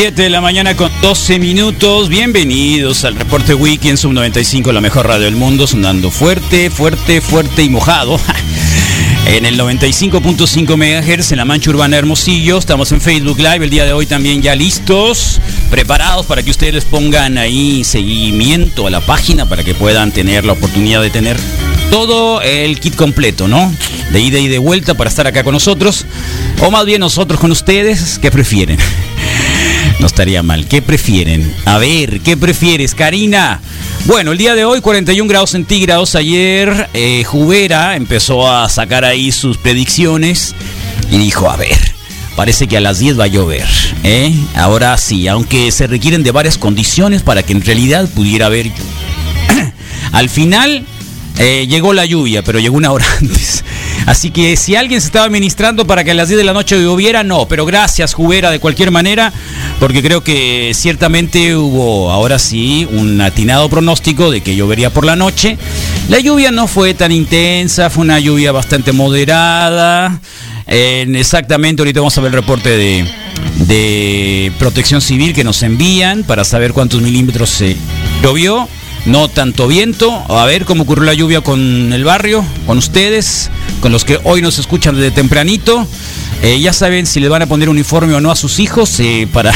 7 de la mañana con 12 minutos. Bienvenidos al reporte Wiki en Sub 95, la mejor radio del mundo, sonando fuerte, fuerte, fuerte y mojado. En el 95.5 MHz en la Mancha Urbana Hermosillo, estamos en Facebook Live el día de hoy también ya listos, preparados para que ustedes pongan ahí seguimiento a la página para que puedan tener la oportunidad de tener todo el kit completo, ¿no? De ida y de vuelta para estar acá con nosotros, o más bien nosotros con ustedes, ¿qué prefieren? No estaría mal. ¿Qué prefieren? A ver, ¿qué prefieres, Karina? Bueno, el día de hoy 41 grados centígrados. Ayer eh, Jubera empezó a sacar ahí sus predicciones y dijo, a ver, parece que a las 10 va a llover. ¿eh? Ahora sí, aunque se requieren de varias condiciones para que en realidad pudiera haber lluvia. Al final eh, llegó la lluvia, pero llegó una hora antes. Así que si alguien se estaba ministrando para que a las 10 de la noche lloviera, no. Pero gracias, Jubera, de cualquier manera, porque creo que ciertamente hubo ahora sí un atinado pronóstico de que llovería por la noche. La lluvia no fue tan intensa, fue una lluvia bastante moderada. En exactamente, ahorita vamos a ver el reporte de, de protección civil que nos envían para saber cuántos milímetros se llovió no tanto viento. A ver cómo ocurrió la lluvia con el barrio, con ustedes, con los que hoy nos escuchan desde tempranito. Eh, ya saben si le van a poner uniforme o no a sus hijos eh, para,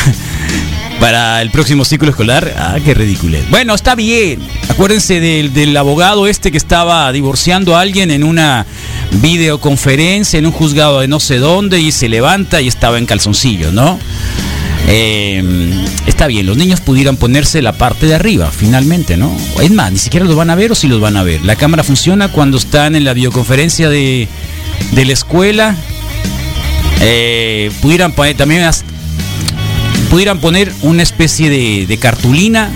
para el próximo ciclo escolar. Ah, qué ridículo. Bueno, está bien. Acuérdense del, del abogado este que estaba divorciando a alguien en una videoconferencia, en un juzgado de no sé dónde, y se levanta y estaba en calzoncillo, ¿no? Eh, está bien, los niños pudieran ponerse la parte de arriba, finalmente, ¿no? Es más, ni siquiera los van a ver o si los van a ver. La cámara funciona cuando están en la videoconferencia de, de la escuela. Eh, pudieran poner también pudieran poner una especie de, de cartulina,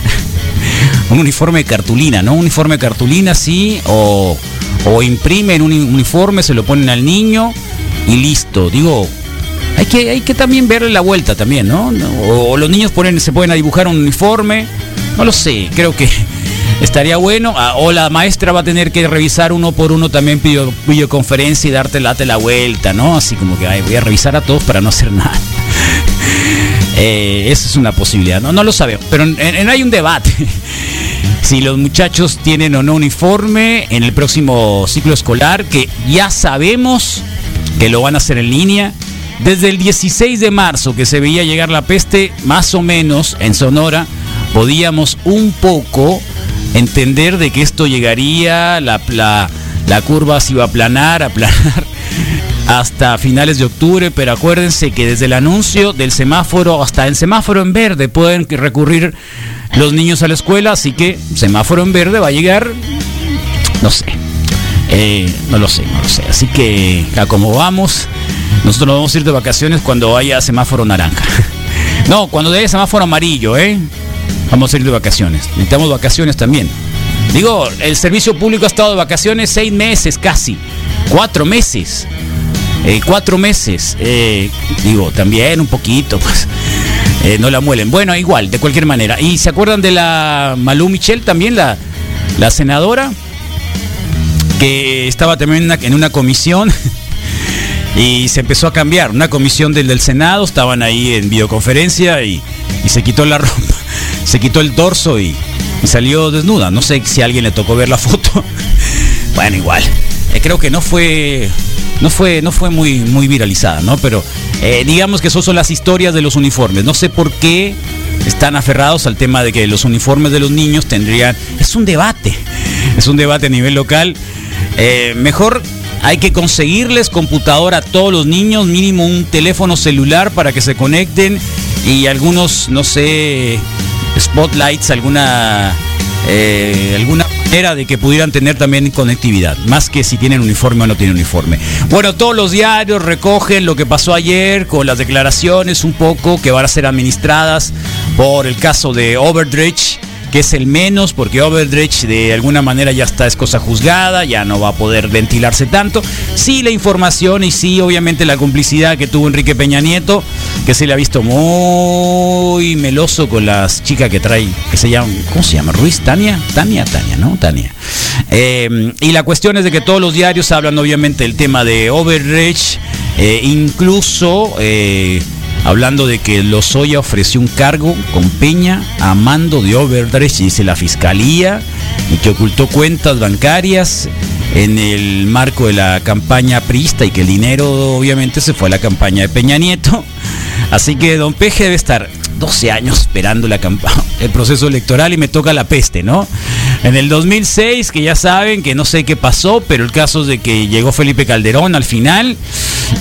un uniforme de cartulina, ¿no? Un uniforme de cartulina, sí, o, o imprimen un uniforme, se lo ponen al niño y listo. Digo, hay que, hay que también verle la vuelta también, ¿no? O, los niños se pueden dibujar un uniforme. No lo sé, creo que estaría bueno. Ah, O la maestra va a tener que revisar uno por uno también video, videoconferencia y darte date la vuelta, ¿no? Así como que voy a revisar a todos para no hacer nada. Eh, esa es una posibilidad, no, no lo sabemos, pero en- en- hay un debate. Si los muchachos tienen o no uniforme en el próximo ciclo escolar, que ya sabemos que lo van a hacer en línea. Desde el 16 de marzo que se veía llegar la peste, más o menos en Sonora, podíamos un poco entender de que esto llegaría, la, la, curva se iba a aplanar, aplanar hasta finales de octubre, pero acuérdense que desde el anuncio del semáforo hasta el semáforo en verde pueden recurrir los niños a la escuela, así que semáforo en verde va a llegar, no sé, eh, no lo sé, no lo sé, así que a como vamos, nosotros nos vamos a ir de vacaciones cuando haya semáforo naranja. No, cuando haya semáforo amarillo, ¿eh? Vamos a ir de vacaciones. Necesitamos vacaciones también. Digo, el servicio público ha estado de vacaciones seis meses casi, cuatro meses. Eh, cuatro meses. eh, digo, también un poquito, pues. eh, no la muelen. Bueno, igual, de cualquier manera. ¿Y se acuerdan de la Malú Michel también, la, la senadora? Que estaba también en una, en una comisión y se empezó a cambiar. Una comisión del, Senado, estaban ahí en videoconferencia y, y se quitó la ropa, se quitó el torso y, y salió desnuda. No sé si a alguien le tocó ver la foto. Bueno, igual. Eh, creo que no fue no fue no fue muy muy viralizada, ¿no? Pero eh, digamos que esas son las historias de los uniformes. No sé por qué están aferrados al tema de que los uniformes de los niños tendrían es un debate. Es un debate a nivel local. Eh, mejor hay que conseguirles computadora a todos los niños, mínimo un teléfono celular para que se conecten y algunos, no sé, spotlights, alguna eh, alguna manera de que pudieran tener también conectividad, más que si tienen uniforme o no tienen uniforme. Bueno, todos los diarios recogen lo que pasó ayer con las declaraciones un poco que van a ser administradas por el caso de Overdrich que es el menos, porque Overdrich de alguna manera ya está, es cosa juzgada, ya no va a poder ventilarse tanto. Sí, la información y sí, obviamente, la complicidad que tuvo Enrique Peña Nieto, que se le ha visto muy meloso con las chicas que trae, que se llama, ¿cómo se llama? Ruiz, Tania, Tania, Tania, ¿no? Tania. Eh, y la cuestión es de que todos los diarios hablan, obviamente, del tema de Overdrich, eh, incluso. Eh, hablando de que Lozoya ofreció un cargo con Peña a mando de Overdress, dice la fiscalía, y que ocultó cuentas bancarias en el marco de la campaña priista y que el dinero obviamente se fue a la campaña de Peña Nieto. Así que don Peje debe estar 12 años esperando la el proceso electoral y me toca la peste, ¿no? En el 2006, que ya saben que no sé qué pasó, pero el caso es de que llegó Felipe Calderón al final.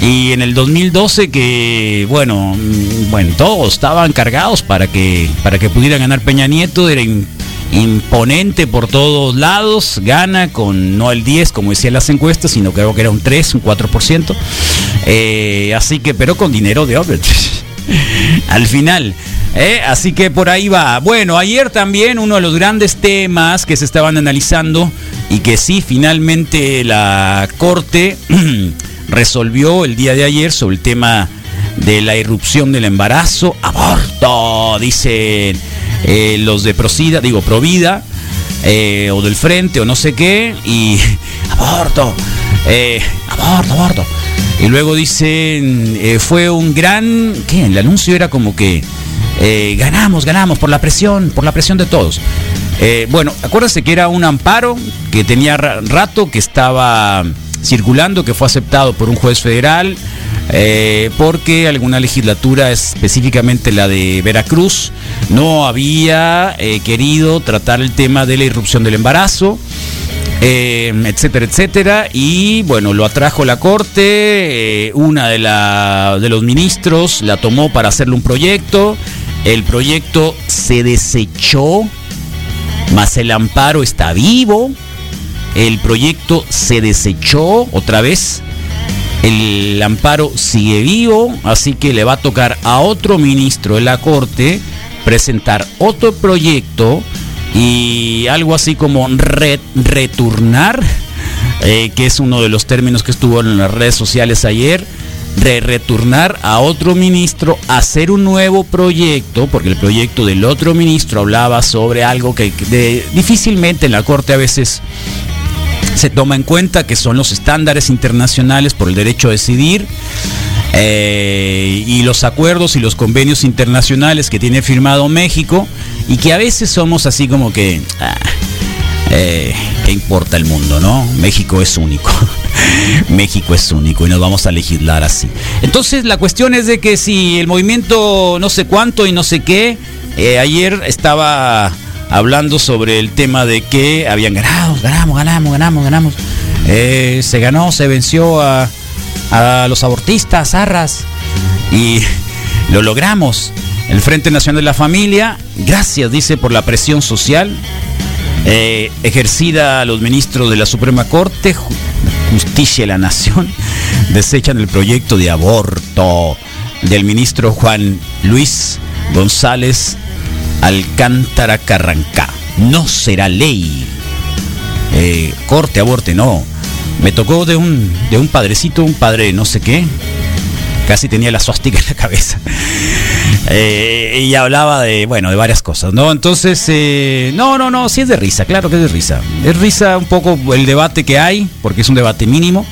Y en el 2012 que, bueno, mm, bueno, todos estaban cargados para que, para que pudiera ganar Peña Nieto, era imponente por todos lados, gana con no el 10 como decían las encuestas, sino creo que era un 3, un 4%. Eh, así que, pero con dinero de Overtrees. al final. ¿eh? Así que por ahí va. Bueno, ayer también uno de los grandes temas que se estaban analizando y que sí, finalmente la Corte resolvió el día de ayer sobre el tema de la irrupción del embarazo. Aborto, dicen eh, los de Procida, digo, Provida. Eh, o del frente o no sé qué y aborto aborto aborto y luego dicen, eh, fue un gran, ¿qué? El anuncio era como que eh, ganamos, ganamos por la presión, por la presión de todos. Eh, bueno, acuérdense que era un amparo que tenía rato, que estaba circulando, que fue aceptado por un juez federal, porque alguna legislatura, específicamente la de Veracruz, no había querido tratar el tema de la irrupción del embarazo. Eh, etcétera, etcétera. Y bueno, lo atrajo la corte, eh, una de, la, de los ministros la tomó para hacerle un proyecto, el proyecto se desechó, más el amparo está vivo, el proyecto se desechó otra vez. El amparo sigue vivo, así que le va a tocar a otro ministro de la Corte presentar otro proyecto y algo así como retornar, eh, que es uno de los términos que estuvo en las redes sociales ayer, de retornar a otro ministro, hacer un nuevo proyecto, porque el proyecto del otro ministro hablaba sobre algo que difícilmente en la Corte a veces se toma en cuenta, que son los estándares internacionales por el derecho a decidir. Eh, y los acuerdos y los convenios internacionales que tiene firmado México y que a veces somos así como que... Ah, eh, ¿Qué importa el mundo, no? México es único. México es único y nos vamos a legislar así. Entonces la cuestión es de que si el movimiento no sé cuánto y no sé qué, eh, ayer estaba hablando sobre el tema de que habían ganado, ganamos, ganamos, ganamos, ganamos. Eh, se ganó, se venció a, a los abortistas, arras, y lo logramos el Frente Nacional de la Familia, gracias, dice, por la presión social eh, ejercida a los ministros de la Suprema Corte, Justicia de la Nación, desechan el proyecto de aborto del ministro Juan Luis González Alcántara Carrancá. No será ley. Eh, corte, aborte, no. Me tocó de un, de un padrecito, un padre no sé qué, casi tenía la suástica en la cabeza. Eh, y hablaba de, bueno, de varias cosas, ¿no? Entonces, eh, no, no, no, sí es de risa, claro que es de risa. Es risa un poco el debate que hay, porque es un debate mínimo.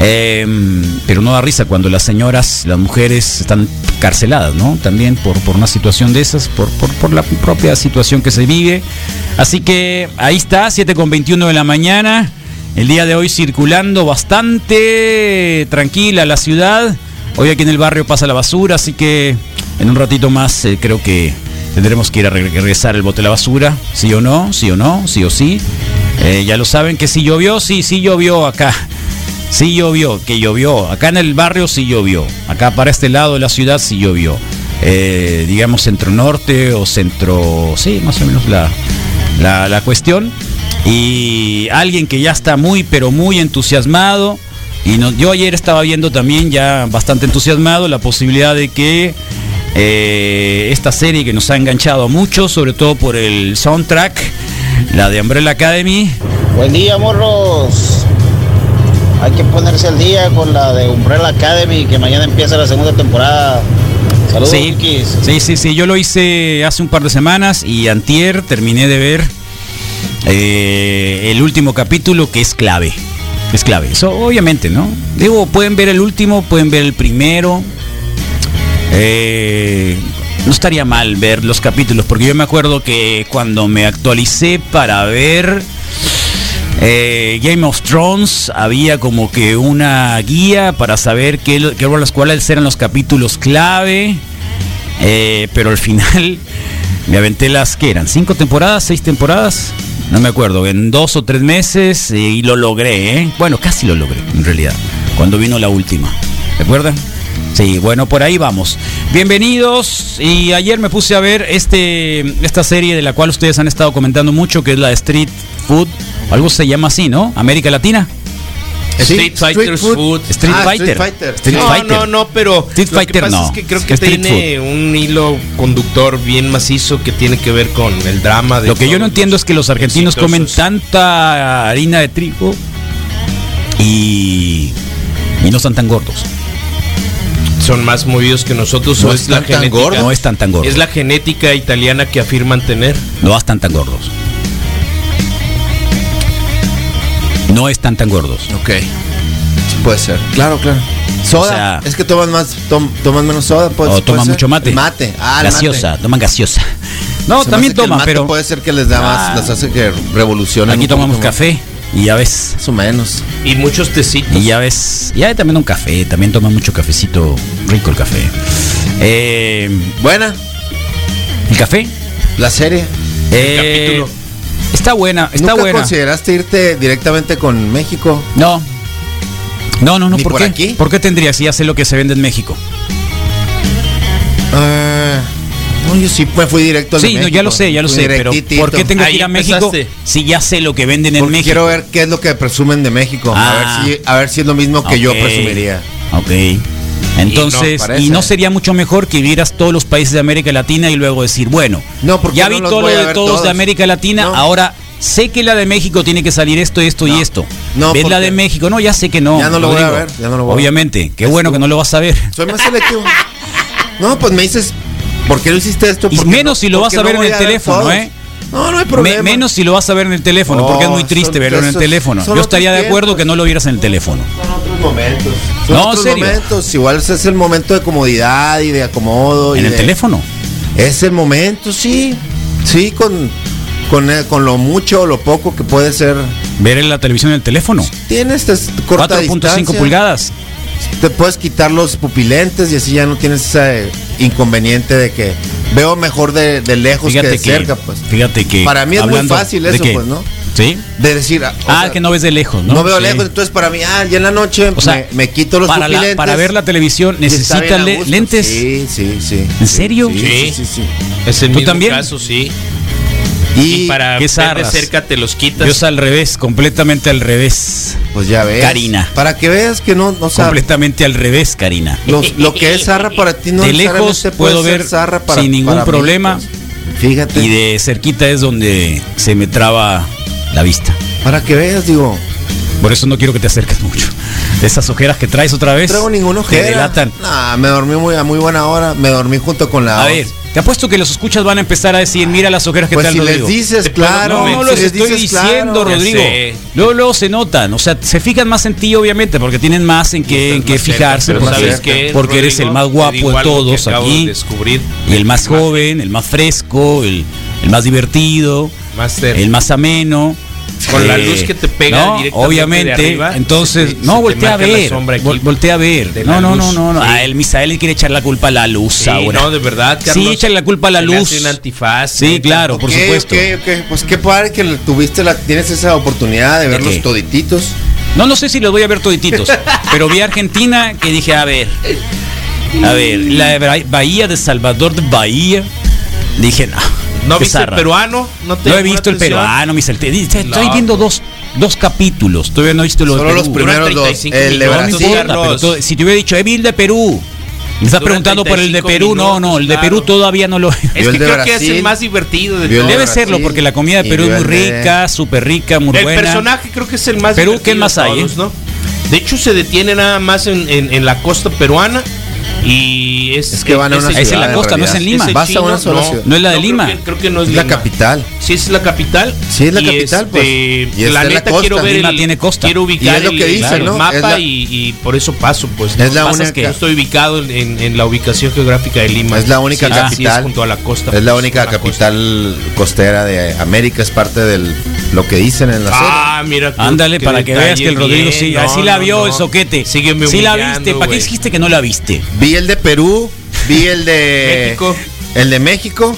Em, pero no da risa cuando las señoras, las mujeres están carceladas, ¿no? También por, por una situación de esas, por, por, por la propia situación que se vive. Así que ahí está, 7 con 21 de la mañana. El día de hoy circulando bastante tranquila la ciudad. Hoy aquí en el barrio pasa la basura, así que en un ratito más eh, creo que tendremos que ir a regresar el bote de la basura, sí o no, sí o no, sí o sí. Eh, ya lo saben que si llovió, sí, sí llovió acá Sí llovió, que llovió. Acá en el barrio sí llovió. Acá para este lado de la ciudad sí llovió. Eh, digamos centro norte o centro... Sí, más o menos la, la, la cuestión. Y alguien que ya está muy, pero muy entusiasmado. Y no- yo ayer estaba viendo también ya bastante entusiasmado la posibilidad de que eh, esta serie que nos ha enganchado mucho, sobre todo por el soundtrack, la de Umbrella Academy, Buen día, morros. Hay que ponerse al día con la de Umbrella Academy, que mañana empieza la segunda temporada. Saludos, Sí, sí, sí, sí, yo lo hice hace un par de semanas y antier terminé de ver eh, el último capítulo que es clave. Es clave. Eso, obviamente, ¿no? Digo, pueden ver el último, pueden ver el primero. Eh, no estaría mal ver los capítulos, porque yo me acuerdo que cuando me actualicé para ver eh, Game of Thrones había como que una guía para saber qué, qué cuales eran los capítulos clave, eh, pero al final me aventé las que eran cinco temporadas, seis temporadas, no me acuerdo, en dos o tres meses y lo logré, ¿eh? bueno casi lo logré en realidad, cuando vino la última, ¿recuerdan? Sí, bueno, por ahí vamos. Bienvenidos. Y ayer me puse a ver este esta serie de la cual ustedes han estado comentando mucho, que es la Street Food. Algo se llama así, ¿no? América Latina. Street Fighter Food. Street Ah, Fighter. Street Fighter. Street no, Fighter. no, no, pero Street lo Fighter que pasa no. es que creo que Street tiene un hilo conductor bien macizo que tiene que ver con el drama de Lo que yo no entiendo es que los argentinos exitosos. comen tanta harina de trigo y, y no están tan gordos. son más movidos que nosotros No o es la tan genética gordos. No están tan gordos. es la genética italiana que afirman tener No están tan gordos. No están tan gordos. Ok. Sí, puede ser. Claro, claro. Soda. O sea- es que toman más, tom- toman menos soda. Puede, O toman mucho mate. El Mate. Ah, el gaseosa, mate. toman gaseosa. No, Se también el toman, mate pero Puede ser que les da Ah. más, les hace que revolucionen. aquí tomamos café y ya ves. Más o menos. y muchos tecitos Y ya ves. Ya también un café, también toman mucho cafecito, rico el café. Eh, Buena. ¿El café? La serie. Eh, capítulo. Está buena, está ¿Nunca buena. consideraste irte directamente con México? No. No, no, no, ¿Ni ¿por, por qué? aquí? ¿Por qué tendría si ya sé lo que se vende en México? Ah, no, yo sí me fui directo al Sí, no, ya lo sé, ya lo Fui sé, pero. ¿por qué tengo que ir a México empezaste. si ya sé lo que venden en Porque México? quiero ver qué es lo que presumen de México. Ah. A, ver si, a ver si es lo mismo que yo presumiría. Ok. Entonces, y no, sería mucho mejor que vieras todos los países de América Latina y luego decir, bueno, No, porque ya no vi todo lo de todos, todos. de América Latina, ahora sé que la de México tiene que salir esto, esto y esto. No, ¿Ves la de México? No, ya sé que no. Ya no lo voy a ver, ya no lo voy a ver. Obviamente, qué bueno que no lo vas a ver. Soy más selectivo. No, pues me dices, ¿por qué no hiciste esto? Y ¿Por qué menos no- si lo vas a ver en el teléfono? ¿eh? No, no hay Me- problema. menos si lo vas a ver en el teléfono, porque es muy triste son verlo en el teléfono. Yo estaría de acuerdo que no lo vieras en el teléfono. Otros momentos. Son No, otros serio. momentos. Igual ese es el momento de comodidad y de acomodo. y En el de- teléfono. Es el momento, sí. Sí, con, con, eh, con lo mucho o lo poco que puede ser. Ver en la televisión en el teléfono. Tienes este, corta 4.5 distancia. pulgadas. Te puedes quitar los pupilentes y así ya no tienes ese inconveniente de que veo mejor de, de lejos que de que, cerca, pues. fíjate que. Para mí es muy fácil de eso, que- pues, ¿no? Sí. De decir, ah, Ah, sea, que no ves de lejos, ¿no? no, veo Sí. lejos, entonces para mí, ah, ya en la noche O sea, me, me quito los para, la- para ver la televisión y está bien necesita a le- gusto. lentes. Sí, sí, sí. ¿En Sí, serio? Sí, sí, sí. sí. es el ¿Tú mismo también? caso sí Y, y para ver de cerca te los quitas Yo es al revés, completamente al revés. pues ya ves. Karina. Para que veas que no, no completamente al revés, Karina. lo, lo que es zarra para ti no De lejos puedo ver zarra para, sin ningún para mí, problema. pues. Fíjate. Y de cerquita es donde se me traba la vista. Para que veas, digo, Por eso no quiero que te acerques mucho. Esas ojeras que traes otra vez. no traigo ninguna Te ojera. delatan. Nah, me dormí muy, a muy buena hora. Me dormí junto con la. A ver, te apuesto que los escuchas van a empezar a decir, mira las ojeras que pues trae si les dices, Te claro. No, no si los les estoy dices, diciendo, claro. Rodrigo. Luego, luego se notan, o sea, se fijan más en ti, obviamente, porque tienen más en qué, en qué Más cerca, fijarse, pero porque, ¿sabes qué, porque eres el más Te guapo de que todos aquí, de descubrir y el más joven, el más fresco, el, el más divertido, Master. el más ameno. Con la Eh, luz que te pega no, directamente obviamente, de arriba, entonces, se no, se te voltea a ver, vol- voltea a ver. No, no, no, no, no. sí. Ah, el Misael le quiere echar la culpa a la luz Sí, ahora. no, de verdad, Carlos. Sí, échale la culpa a la luz. un antifaz. Sí, claro, por supuesto. ok, ok. Pues qué padre que tuviste la, tienes esa oportunidad de ¿De verlos todititos. No, no sé si los voy a ver todititos, pero vi a Argentina que dije, a ver, a ver, la Bahía de Salvador de Bahía, dije, no. ¿No viste el zarra". peruano? ¿No, te No he visto el atención? peruano, mi salte- dice, Estoy No, viendo dos, dos capítulos, todavía no he visto los de Solo los primeros dos. 35 El de Brasil. importa, si te hubiera dicho, he vi el de Perú. Me estás preguntando por el de 35 Perú, no, no, el de Perú todavía no lo Es Vio que el de creo que es el Brasil. más divertido de el Debe Brasil. serlo, porque la comida de Perú es muy el de- rica, súper rica, muy El buena. personaje creo que es el más Perú, divertido ¿qué más de hay, todos, eh? ¿no? De hecho, se detiene nada más en, en- en la costa peruana y es... Es que van a una el- Es en la costa, no es en. Lima. Vas a una sola ciudad. No es la de creo Lima. que- Creo que no es, Es la Lima. capital. Sí, es la capital. Sí, es la Y capital, pues. Y la en la neta costa. quiero ver Lima el- tiene costa. Quiero ubicar Y es lo que el, dicen, el ¿no? mapa Es la- y, y por eso paso, pues. Es la única- que yo estoy ubicado en, en la ubicación geográfica de Lima. Es la única Sí, sí, capital. es junto a la costa. Es la pues, única capital costera de América, es parte de lo que dicen en la serie. Ah, mira. Ándale, para que veas que el Rodrigo sí, No, así la no, vio no. el soquete. Sígueme Sí la viste, ¿para qué dijiste que no la viste? Vi el de Perú, vi el de México. el de México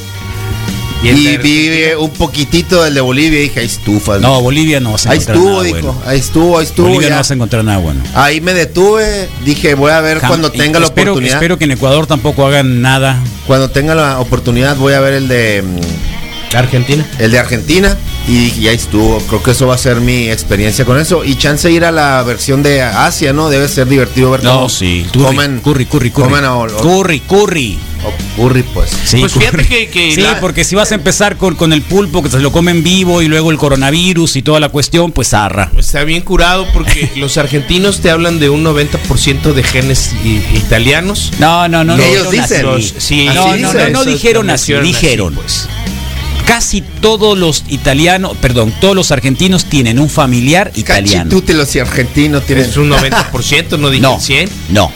Y vi un poquitito del de Bolivia y dije, ahí estufas. No, Bolivia no vas a ahí encontrar estuvo, nada dijo, bueno. ahí estuvo, ahí estuvo. Bolivia ya. no vas a encontrar nada bueno. Ahí me detuve, dije, voy a ver cuando tenga la espero, oportunidad. Espero que en Ecuador tampoco hagan nada. Cuando tenga la oportunidad voy a ver el de mm, Argentina. el de Argentina y, y ahí estuvo. Creo que eso va a ser mi experiencia con eso. Y chance ir a la versión de Asia, ¿no? Debe ser divertido ver No, sí. Curry, comen, curry, curry, curry. comen o- o- curry, curry. o curry, pues. Sí, Pues fíjate que- que sí, la- porque si vas a empezar con, con el pulpo, que se lo comen vivo y luego el coronavirus y toda la cuestión, pues arra. Está bien curado porque los argentinos te hablan de un 90% de genes italianos. No, no, no. no Ellos dicen. Los- sí, no, no, no, no dijeron así, dijeron. pues. Casi todos los italianos, perdón, todos los argentinos tienen un familiar italiano. Cachitútelos y argentinos tienen. Es un 90%, no dije No, el 100. no.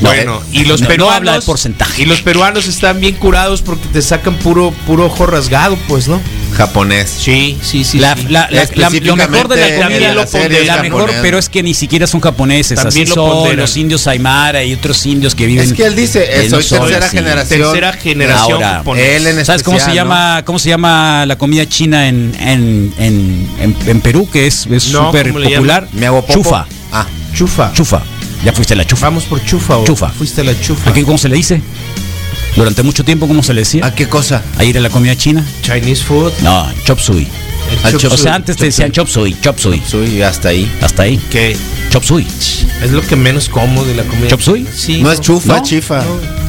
Bueno, y los no, no peruanos habla de porcentaje. Y los peruanos están bien curados porque te sacan puro puro ojo rasgado, pues, ¿no? japonés. Sí, sí, sí. La- sí. la- la- la- lo mejor de la comida, la serie la mejor, japonés. pero es que ni siquiera son japoneses, También así lo son ponderan. los indios Aymara y otros indios que viven. Es que él dice, no soy soy tercera generación. Tercera generación Ahora, japonés. él en ¿Sabes cómo se especial, ¿no? llama cómo se llama la comida china en, en, en, en- en Perú que es es No, súper ¿cómo le popular? Me hago popo. Chufa, Ah, Chufa. chufa. Ya fuiste a la chufa. Vamos por chufa o Chufa. Fuiste a la chufa. Aquí cómo se le dice? Durante mucho tiempo cómo se le decía? ¿a qué cosa? A ir a la comida china? Chinese food. No, chop suey. Al chop chop O sea, antes te decían chop suey, chop suey. Soy hasta ahí. Hasta ahí. Que Chop suey. es lo que menos como de la comida. ¿Chop suey? Sí. No es chufa, ¿No? chifa.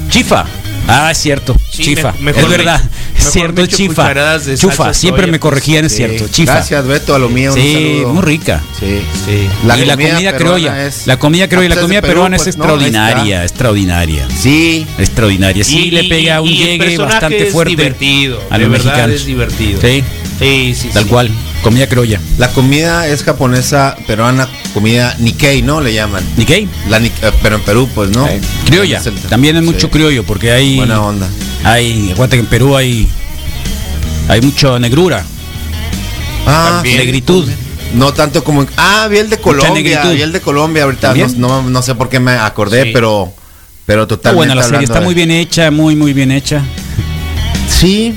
Chifa. Ah, es cierto. Sí, chifa. me- mejor es verdad. me- Es mejor cierto, es chifa. de Chufa. Siempre me pues. corregían, es Sí. cierto. Chifa. Gracias, Beto, a lo mío. un Sí, saludo. muy rica. Sí. Sí. La y la comida criolla. es- La comida criolla y la comida Perú, peruana pues, es no, ahí extraordinaria, extraordinaria. Sí. Extraordinaria. Sí, Y- le pega un y llegue bastante es fuerte. divertido. a de los verdad mexicanos. es divertido. Sí, Sí, sí, tal sí. cual. Comida criolla. La comida es japonesa, peruana, comida Nikkei, ¿no? Le llaman. ¿Nikkei? La eh, pero en Perú, pues, ¿no? Criolla. Es el- También es mucho Sí. criollo porque hay. Buena onda. Hay. Acuérdate que en Perú hay. Hay mucha negrura, Ah, También. negritud. no tanto como... en- Ah, vi el de Colombia, vi el de Colombia. Ahorita no, no, no sé por qué me acordé, Sí. pero... Pero totalmente buena la serie, está de- muy bien hecha, muy, muy bien hecha. Sí.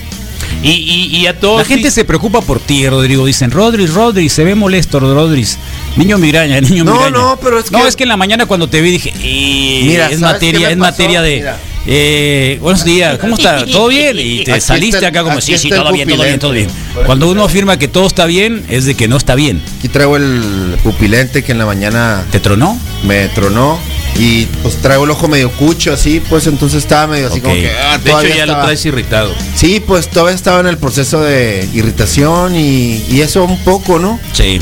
Y, y, y a todos. La gente se preocupa por ti, Rodrigo. Dicen, Rodri, Rodri, se ve molesto, Rodri. Niño migraña, niño No, migraña. no, pero es No, que- es que en la mañana cuando te vi dije, "Eh, Mira, es ¿sabes qué materia, es materia de. Mira. eh, buenos días, ¿cómo está? ¿Todo bien? Y te Aquí saliste está acá como, sí, sí, todo bien, todo bien, todo bien. Cuando uno afirma que todo está bien, es de que no está bien. Aquí traigo el pupilente que en la mañana ¿Te tronó? me tronó. Y pues traigo el ojo medio cucho, así, pues entonces estaba medio así como que... ah, De hecho, ya lo traes irritado. Sí, pues todavía estaba en el proceso de irritación y, y eso un poco, ¿no? Sí.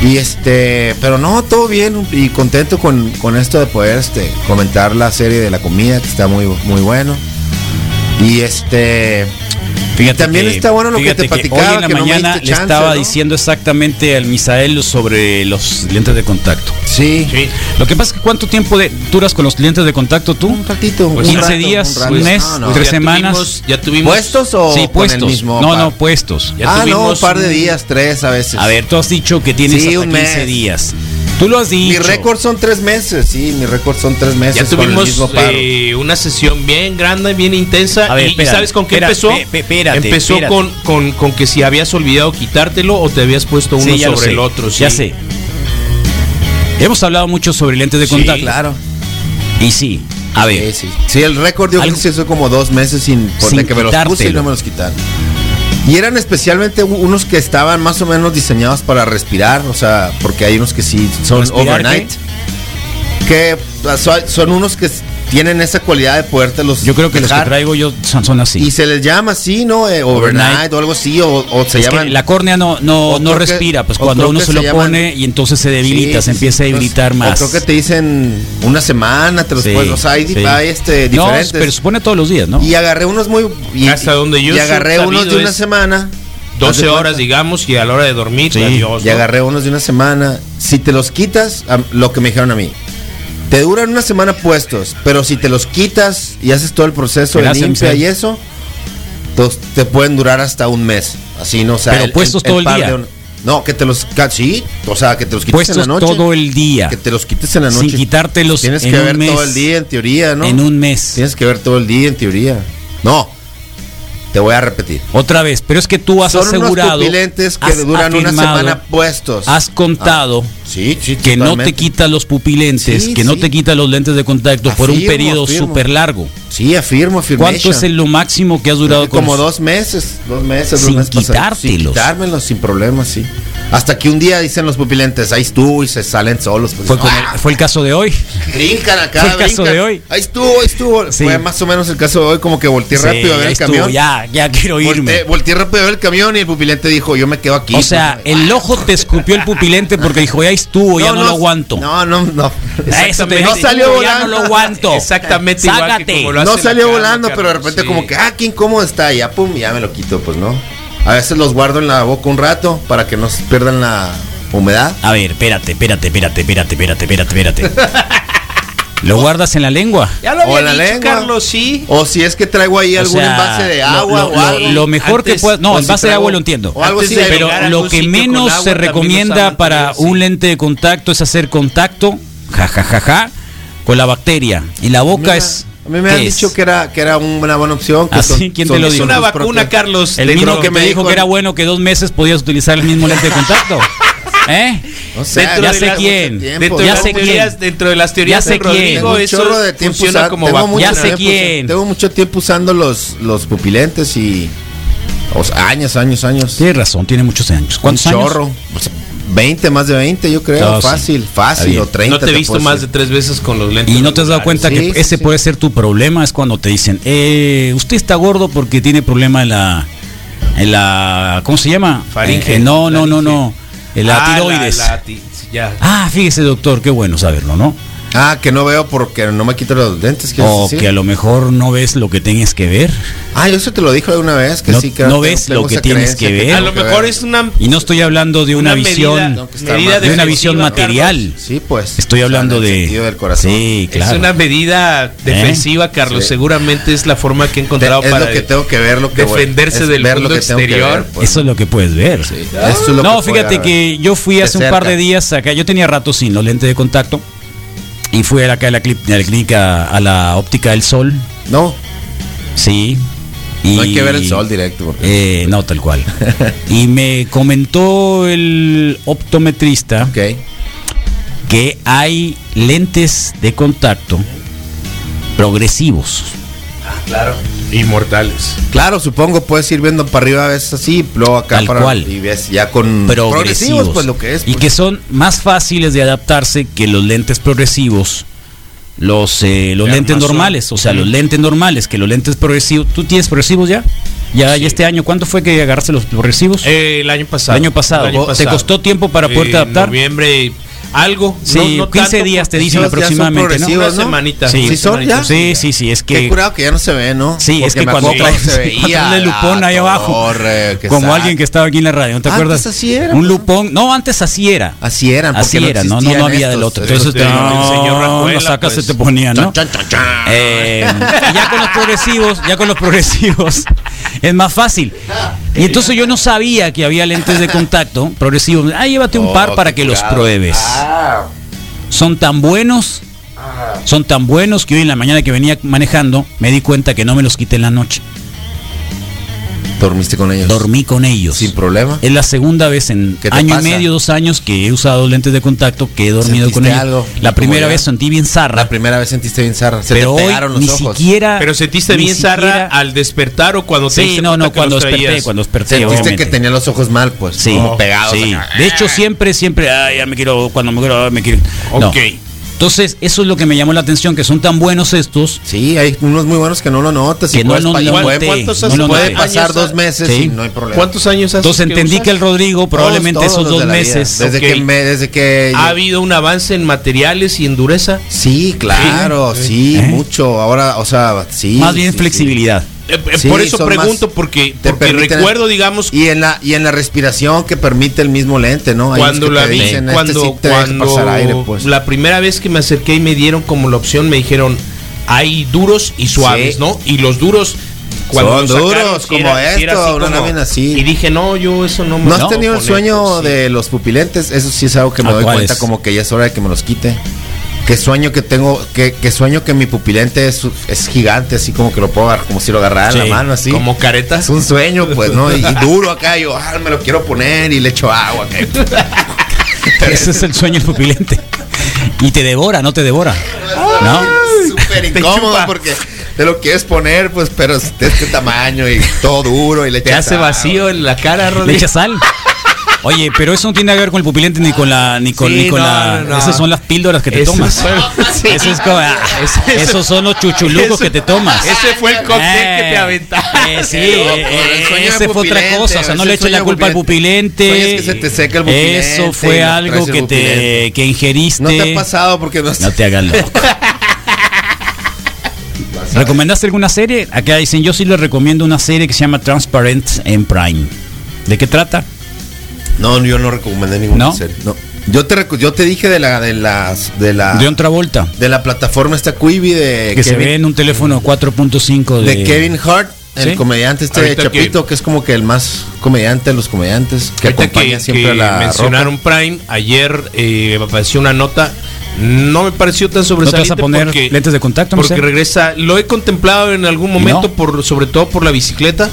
Y este, pero no, todo bien y contento con, con esto de poder este, comentar la serie de la comida, que está muy, muy bueno. Y este, Fíjate También está bueno lo que fíjate te platicaba, Hoy en la que mañana le chance, estaba ¿no? diciendo exactamente al Misael sobre los lentes de contacto. sí, Sí. Lo que pasa es que ¿cuánto tiempo de, duras con los lentes de contacto tú? un ratito, Pues un 15 rato, días, un mes, No, no. tres Ya semanas. tuvimos- ya tuvimos. ¿Puestos o sí, con puestos. el mismo no, par? no, puestos. Ya ah, no, un tuvimos par de días, tres a veces. A ver, tú has dicho que tienes Sí, hasta un 15 mes. días. Tú lo has dicho. Mi récord son tres meses, sí, mi récord son tres meses Ya con el tuvimos mismo eh, una sesión bien grande, bien intensa. A ver, y, espérate, ¿sabes con qué empezó? pe- pe- espérate, empezó espérate. Con, con, con que si habías olvidado quitártelo o te habías puesto uno Sí, ya lo sobre sé, el otro. Ya sí. sé. Hemos hablado mucho sobre lentes de Sí, contacto. Claro. Y sí, a ver, Sí, sí. Sí, el récord yo creo que se hizo como dos meses sin, Sin que me los puse y no me los quitaron. Y eran especialmente unos que estaban más o menos diseñados para respirar, o sea, porque hay unos que sí son ¿Respirar overnight. Que ah, son, unos que tienen esa cualidad de podértelos yo creo que los que traigo yo son, son así. Y se les llama así, ¿no? Eh, overnight, Overnight. o algo así, o, o se es que llaman... la córnea no, no, no que- respira, pues cuando uno se se lo llaman- pone y entonces se debilita, Sí, se sí, empieza a debilitar Entonces, más. O creo que te dicen una semana, te los Sí, puedes, o sea, hay, sí. hay, este, no, diferentes. pero supone todos los días, ¿no? Y agarré unos muy... Y, Hasta donde yo Y agarré unos de una es semana. Haz 12 de horas, digamos, y a la hora de dormir, Sí, adiós. Y ¿no? agarré unos de una semana. Si te los quitas, lo que me dijeron a mí, te duran una semana puestos, pero si te los quitas y haces todo el proceso de limpia y eso, tos- te pueden durar hasta un mes. Así, ¿no? O sea, Pero puestos todo el par día. un- no, que te los... Sí, o sea, que te los quites Puestos en la noche. todo el día. Que te los quites en la Sin noche. quitártelos Tienes en que un ver mes. todo el día en teoría, ¿no? En un mes. Tienes que ver todo el día en teoría. No, te voy a repetir. Otra vez, pero es que tú has Son asegurado. unos pupilentes que has duran una semana puestos. Has contado Ah, sí, sí, que no te totalmente. quita los pupilentes, Sí, que no te quita los lentes de contacto por un periodo súper largo. Sí, afirmo, afirmo. ¿Cuánto es el lo máximo que has durado con Como los- dos meses, dos meses, Sin dos meses quitártelos. Sin quitármelos, sin problemas, sí. Hasta que un día dicen los pupilentes, ahí estuvo y se salen solos. Pues, Fue, ¡ah! el, fue el caso de hoy. Brincan acá, Fue el caso brincan. de hoy. Ahí estuvo, ahí estuvo. Sí. Fue más o menos el caso de hoy, como que volteé Sí, rápido a ver ahí el estuvo, camión. Ya, ya quiero irme. Volteé, volteé rápido a ver el camión y el pupilente dijo, yo me quedo aquí. O sea, pues. el ojo te escupió el pupilente porque dijo, ya estuvo, ya no, lo aguanto. No, no, no. A eso te No salió ya no volando. lo aguanto. Exactamente igual que Sácate. como lo No salió volando, pero de repente sí. como que, ah, qué incómodo está. Y ya, pum, ya me lo quito, pues no. A veces los guardo en la boca un rato para que no se pierdan la humedad. A ver, espérate, espérate, espérate, espérate, espérate, espérate, espérate. ¿Lo guardas en la lengua? Ya lo O había la dicho, lengua. Carlos, sí. O si es que traigo ahí O algún sea, envase de agua lo, o algo. lo mejor que puedas. No, o si envase de agua lo entiendo. o algo Antes así de de- Pero lo que menos agua se recomienda para un sí. lente de contacto es hacer contacto, jajajaja, con la bacteria. Y la boca es. A mí me ¿qué han es? dicho que era, que era una buena opción. Que ¿Ah? ¿Quién te lo Es dijo? una vacuna, propias- Carlos. El mismo que me dijo dijo que era bueno que dos meses podías utilizar el mismo lente de contacto. ¿Eh? No sé, Dentro ya de sé la- quién. tiempo. Dentro, de Ya las sé quién. teorías, dentro de las teorías Ya sé de Rodrigo, quién. Eso chorro de tiempo funciona como tengo vacuna. mucho Ya sé tiempo- quién. Tengo mucho tiempo usando los, los pupilentes y. O sea, años, años, años. Tienes razón, tiene muchos años. ¿Cuántos un años? chorro. 20, más de 20, yo creo. No, fácil, fácil. O 30. No te he visto más de tres veces con los lentes. Y no te has dado cuenta Sí, que sí, ese sí. puede ser tu problema, es cuando te dicen, eh, usted está gordo porque tiene problema en la, en la, ¿cómo se llama? Faringe, Eh, no, no, no, laringe. no, en la Ah, tiroides. la ti- ya. Ah, fíjese doctor, qué bueno saberlo, ¿no? Ah, que no veo porque no me quito los lentes. ¿quieres O decir? que a lo mejor no ves lo que tengas que ver. Ah, yo eso te lo dije alguna vez. Que No- sí, que no ves lo que tienes que ver. A lo mejor ver. es una, Y no estoy hablando de una, Una visión, medida- estar medida de una visión Carlos. material. Sí, pues. Estoy O sea, hablando de... del corazón. Sí, claro. Es una medida defensiva, Carlos. Sí. Seguramente es la forma que he encontrado es para lo que tengo que ver, lo que defenderse es del ver mundo lo que tengo que exterior. ver, pues. Eso es lo que puedes ver. Eso es lo no, que fíjate que yo fui hace un par de días acá, yo tenía rato sin los lentes de contacto y fui acá a la, clínica a la óptica del sol, No, sí. Y, no hay que ver el sol directo. porque- Eh, no, tal cual. y me comentó el optometrista que hay lentes de contacto progresivos. Inmortales. Claro, supongo puedes ir viendo para arriba a veces así, luego acá Tal para cual. y ves ya con progresivos, pues lo que es. y pues. que son más fáciles de adaptarse que los lentes progresivos los eh, los lentes normales o sea los lentes normales que los lentes progresivos tú tienes progresivos ya ya, ya este año cuánto fue que agarraste los progresivos Eh, el año pasado. El año pasado. El año ¿Te costó tiempo para poderte Eh, adaptar? Noviembre, algo. Sí, no, no 15 tanto, días te dicen esos ya son aproximadamente ¿no? progresivos, Una ¿no? semanita. Sí. ¿Sí son ya? sí sí sí es Qué que curado que ya no se ve, ¿no? Sí, es que cuando traes- se veía cuando lupón ahí abajo. torre, como alguien que estaba aquí en la radio ¿no te Antes acuerdas? así era, un pues. lupón no antes así era Así eran, porque Así era, no, no, no había del otro. Entonces, de- no, el señor Rajuela, lo sacas, pues. se te ponían, ¿no? Eh, ya con los progresivos, ya con los progresivos, es más fácil. Y entonces yo no sabía que había lentes de contacto progresivos. Ah, llévate un Oh, par para que los pruebes. Ah, Son tan buenos, son tan buenos que hoy en la mañana que venía manejando me di cuenta que no me los quité en la noche. ¿Dormiste con ellos? Dormí con ellos. Sin problema. Es la segunda vez en ¿Qué te año pasa? y medio, dos años que he usado lentes de contacto, que he dormido con ¿Sentiste ellos. algo? La primera vez sentí bien zarra, La primera vez sentiste bien zarra. Se pero te hoy pegaron los ni ojos. siquiera. Pero sentiste ni bien zarra siquiera- al despertar o cuando te Sí, no, no, que cuando desperté, cuando desperté. Sentiste obviamente. que tenía los ojos mal, pues. Sí, Como pegados. sí. De hecho, siempre, siempre, ay, ya me quiero, cuando me quiero, me quiero. No. Entonces, eso es lo que me llamó la atención, que son tan buenos estos. Sí, hay unos muy buenos que no lo notas. y Que no puedes lo pa- y noté, puede- ¿Cuántos no lo puede pasar años dos meses Sí. y no hay problema. ¿Cuántos años hace Entonces que entendí usas? que el Rodrigo probablemente Todos, esos dos meses. Desde Ok. que me, desde que ¿Ha habido un avance en materiales y en dureza? Sí, claro, sí, ¿Eh? mucho. Ahora, o sea, sí. Más bien sí, flexibilidad. Eh, eh, Sí, por eso pregunto, más- porque, te porque recuerdo, digamos, sí. Y en la y en la respiración que permite el mismo lente, ¿no? Hay cuando la vi, dicen, este cuando, sí te deja cuando pasar aire, pues. la primera vez que me acerqué y me dieron como la opción, me dijeron, hay duros y suaves, Sí. ¿no? Y los duros, cuando Son sacaron, duros, sí como era- sí era esto, una lámina así. Y dije, no, yo eso no me ¿No has tenido el sueño sí. de los pupilentes? Eso sí es algo que me ¿A doy cuenta como que ya es hora de que me los quite. Que sueño que tengo, que, que sueño que mi pupilente es, es gigante, así como que lo puedo agarrar, como si lo agarrara en la mano, así. Como caretas. Es un sueño, pues, ¿no? Y, y duro acá, yo, ah, me lo quiero poner y le echo agua. acá. Ese es el sueño del pupilente. Y te devora, no te devora. ¿No? Súper Te incómodo porque te lo quieres poner, pues, pero es de este tamaño y todo duro y le Te echas hace agua. vacío en la cara, Le Rodrigo. echas sal. Oye, pero eso no tiene nada que ver con el pupilente ni con la ni con, Sí, ni con no, la no, no. esas son las píldoras que te Eso tomas. fue- sí. Eso es como, ah, Ese- esos son los chuchulucos que te tomas. ese fue el cóctel que te Eh, aventaste. eh, sí, eh, ese fue otra cosa, o sea, no le eches la culpa al pupilente. que se te seca el pupilente Eso fue algo que te que ingeriste. No te ha pasado porque no No te hagas loco. ¿Recomendaste alguna serie? Acá dicen, yo sí les recomiendo una serie que se llama Transparent en Prime. ¿De qué trata? No, yo no recomendé ninguna ¿No? serie. No. Yo te recu- yo te dije de la de las de la De otra vuelta. de la plataforma esta Quibi de Que se ve en un teléfono 4.5 de, de Kevin Hart, el ¿Sí? comediante este Ahorita chapito que, es como que el más comediante de los comediantes que Ahorita acompaña siempre a la mencionaron Prime, ayer eh, me apareció una nota. No me pareció tan ¿No te sobresaliente vas a poner porque, lentes de contacto? porque Marcelo? regresa. Lo he contemplado en algún momento, no? por sobre todo por la bicicleta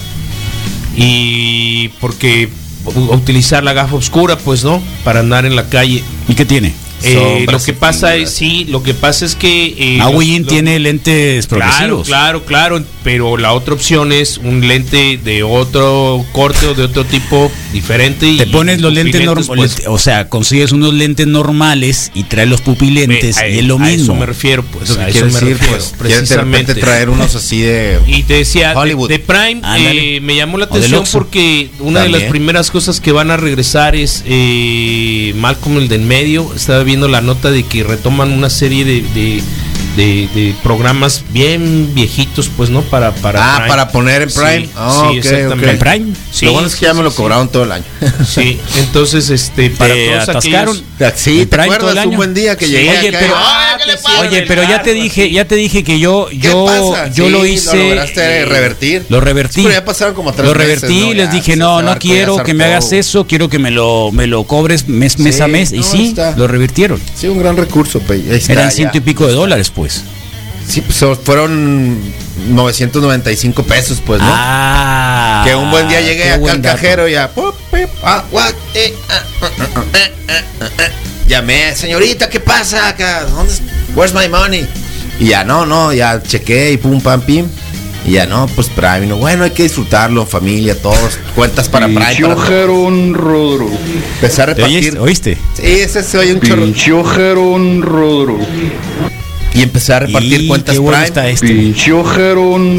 y porque utilizar la gafa oscura, pues no, para andar en la calle. ¿Y qué tiene? Eh, lo que pasa es, sí, lo que pasa es que... eh, Ah, los- Win los- tiene lentes progresivos. claro, claro, pero la otra opción es un lente de otro corte o de otro tipo diferente. Te y pones los lentes normales, pues, o sea, consigues unos lentes normales y traes los pupilentes me- a- y es lo a mismo. eso me refiero, pues. Eso a eso quiere me decir, refiero, pues, de precisamente. traer unos así de Y te decía, de, Hollywood. de Prime, eh, me llamó la atención porque una de las primeras cosas que van a regresar es eh, Malcolm el del medio. Estaba viendo la nota de que retoman una serie de, de, de- de programas bien viejitos, pues, ¿no? Para, para Ah, Prime. para poner en Prime. Sí, Ah, sí, ok, exactamente. ok. ¿En Prime? Sí, lo bueno es que ya me lo sí. cobraron todo el año. Sí, entonces, este, para ¿Te todos atascaron? aquellos- sí, ¿En ¿te Prime todo acuerdas el año? un buen día que Sí. llegué Oye, acá pero- Ah. Oye, pero ya te dije, ya te dije que yo, ¿Qué yo, pasa? yo Sí, lo lo hice. lograste revertir. Lo revertí. Sí, pero ya pasaron como tres Lo meses, revertí, ¿no? les Ya, dije, no, no quiero que me hagas eso, quiero que me lo, me lo cobres mes, mes a mes. y sí, lo revirtieron. Sí, un gran recurso, Eran ciento y pico de dólares, pues. Sí, pues fueron 995 pesos, pues, ¿no? Ah. que un buen día llegué acá al cajero y ya. Llamé, señorita, ¿qué pasa acá? ¿Dónde es- Where's my money? Y ya no, no, ya chequé y pum, pam, pim. Y ya no, pues Prime. No, bueno, hay que disfrutarlo, familia, todos. Cuentas para Prime. Pinchojerón Rodro. Empezar a ¿Te oyes- repartir. ¿Oíste? Sí, ese se oye un chorro. Pinchojerón Rodro. Y empecé a repartir Y cuentas qué bueno Prime. está este.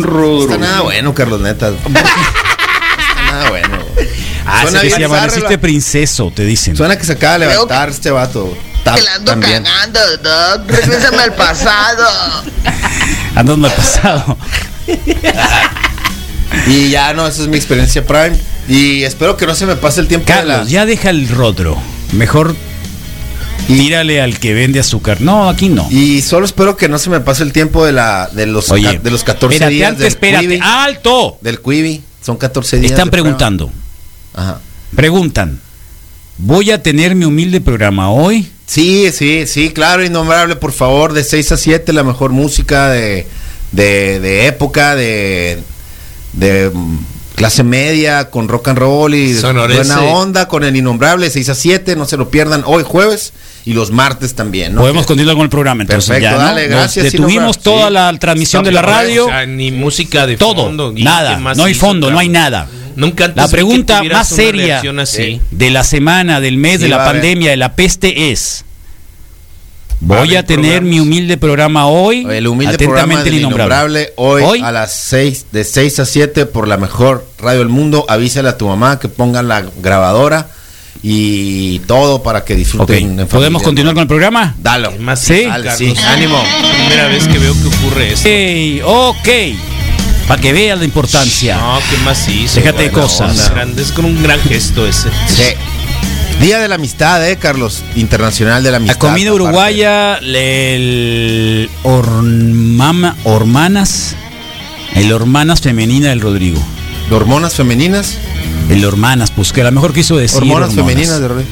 Rodro. está nada bueno, Carlos, neta. No está nada bueno. Ah, Suena se bien amaneciste princeso, te dicen. Suena que se acaba de levantar este vato. Ta- Que la ando también. cagando, Doc. Regrésame al pasado. Andas mal pasado. Y ya no, esa es mi experiencia Prime. Y espero que no se me pase el tiempo de Carlos, la. ya deja el rodro. Mejor tírale al que vende azúcar. No, aquí no. Y solo espero que no se me pase el tiempo de la de los Oye, de los 14 espérate, días antes, del espérate. Quibi. ¡Alto! Del Quibi. Son 14 días. Están preguntando. Ajá. Preguntan. ¿Voy a tener mi humilde programa hoy? Sí, sí, sí, claro, innombrable, por favor, de 6 a 7, la mejor música de, de, de época, de, de clase media, con rock and roll y buena onda, con el innombrable 6 a 7, no se lo pierdan hoy jueves y los martes también. ¿no? Podemos continuar con el programa entonces. Perfecto, ya, ¿no? dale, gracias, detuvimos toda Sí. la transmisión de la radio. O sea, ni música de todo, fondo, ni nada, no hay fondo, no hay nada. Nunca antes La pregunta más seria así. de la semana, del mes, Sí, de la pandemia, de la peste es. A Voy a tener programas. mi humilde programa hoy. El humilde Atentamente programa del innombrable, hoy, a las 6, de 6 a 7 por la mejor radio del mundo. Avísale a tu mamá que pongan la grabadora y todo para que disfruten. en ¿Podemos continuar con el programa? Dalo. ¿Qué más Sí. Carlos? sí. Ánimo. Primera vez que veo que ocurre esto. Ok, ok. Para que veas la importancia. No, ¿qué más hizo? Déjate de cosas. onda. Grande, es con un gran gesto ese. Sí. Día de la amistad, eh, Carlos. Internacional de la amistad. La comida uruguaya, el hormama, hormanas, el hormanas femenina del Rodrigo. ¿De hormonas femeninas. El hormanas, pues que a lo mejor quiso decir Hormonas, femeninas. De... re-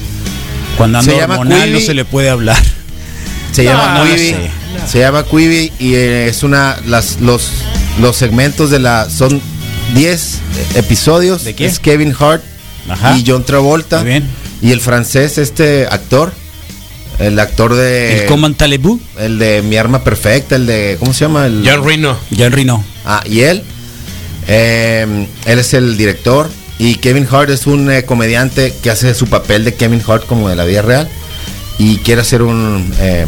Cuando anda Se llama hormonal no se le puede hablar. Se No, llama lo Quibi. Se llama Quibi y eh, es una las los los segmentos de la son 10 episodios. ¿De qué? Es Kevin Hart Ajá. y John Travolta Muy bien. Y el francés este actor el actor de el Coman Talebú, el de Mi arma perfecta, el de ¿cómo se llama? El John Reno. Jan Rino. Ah, y él eh, él es el director y Kevin Hart es un eh, comediante que hace su papel de Kevin Hart como de la vida real y quiere hacer un eh,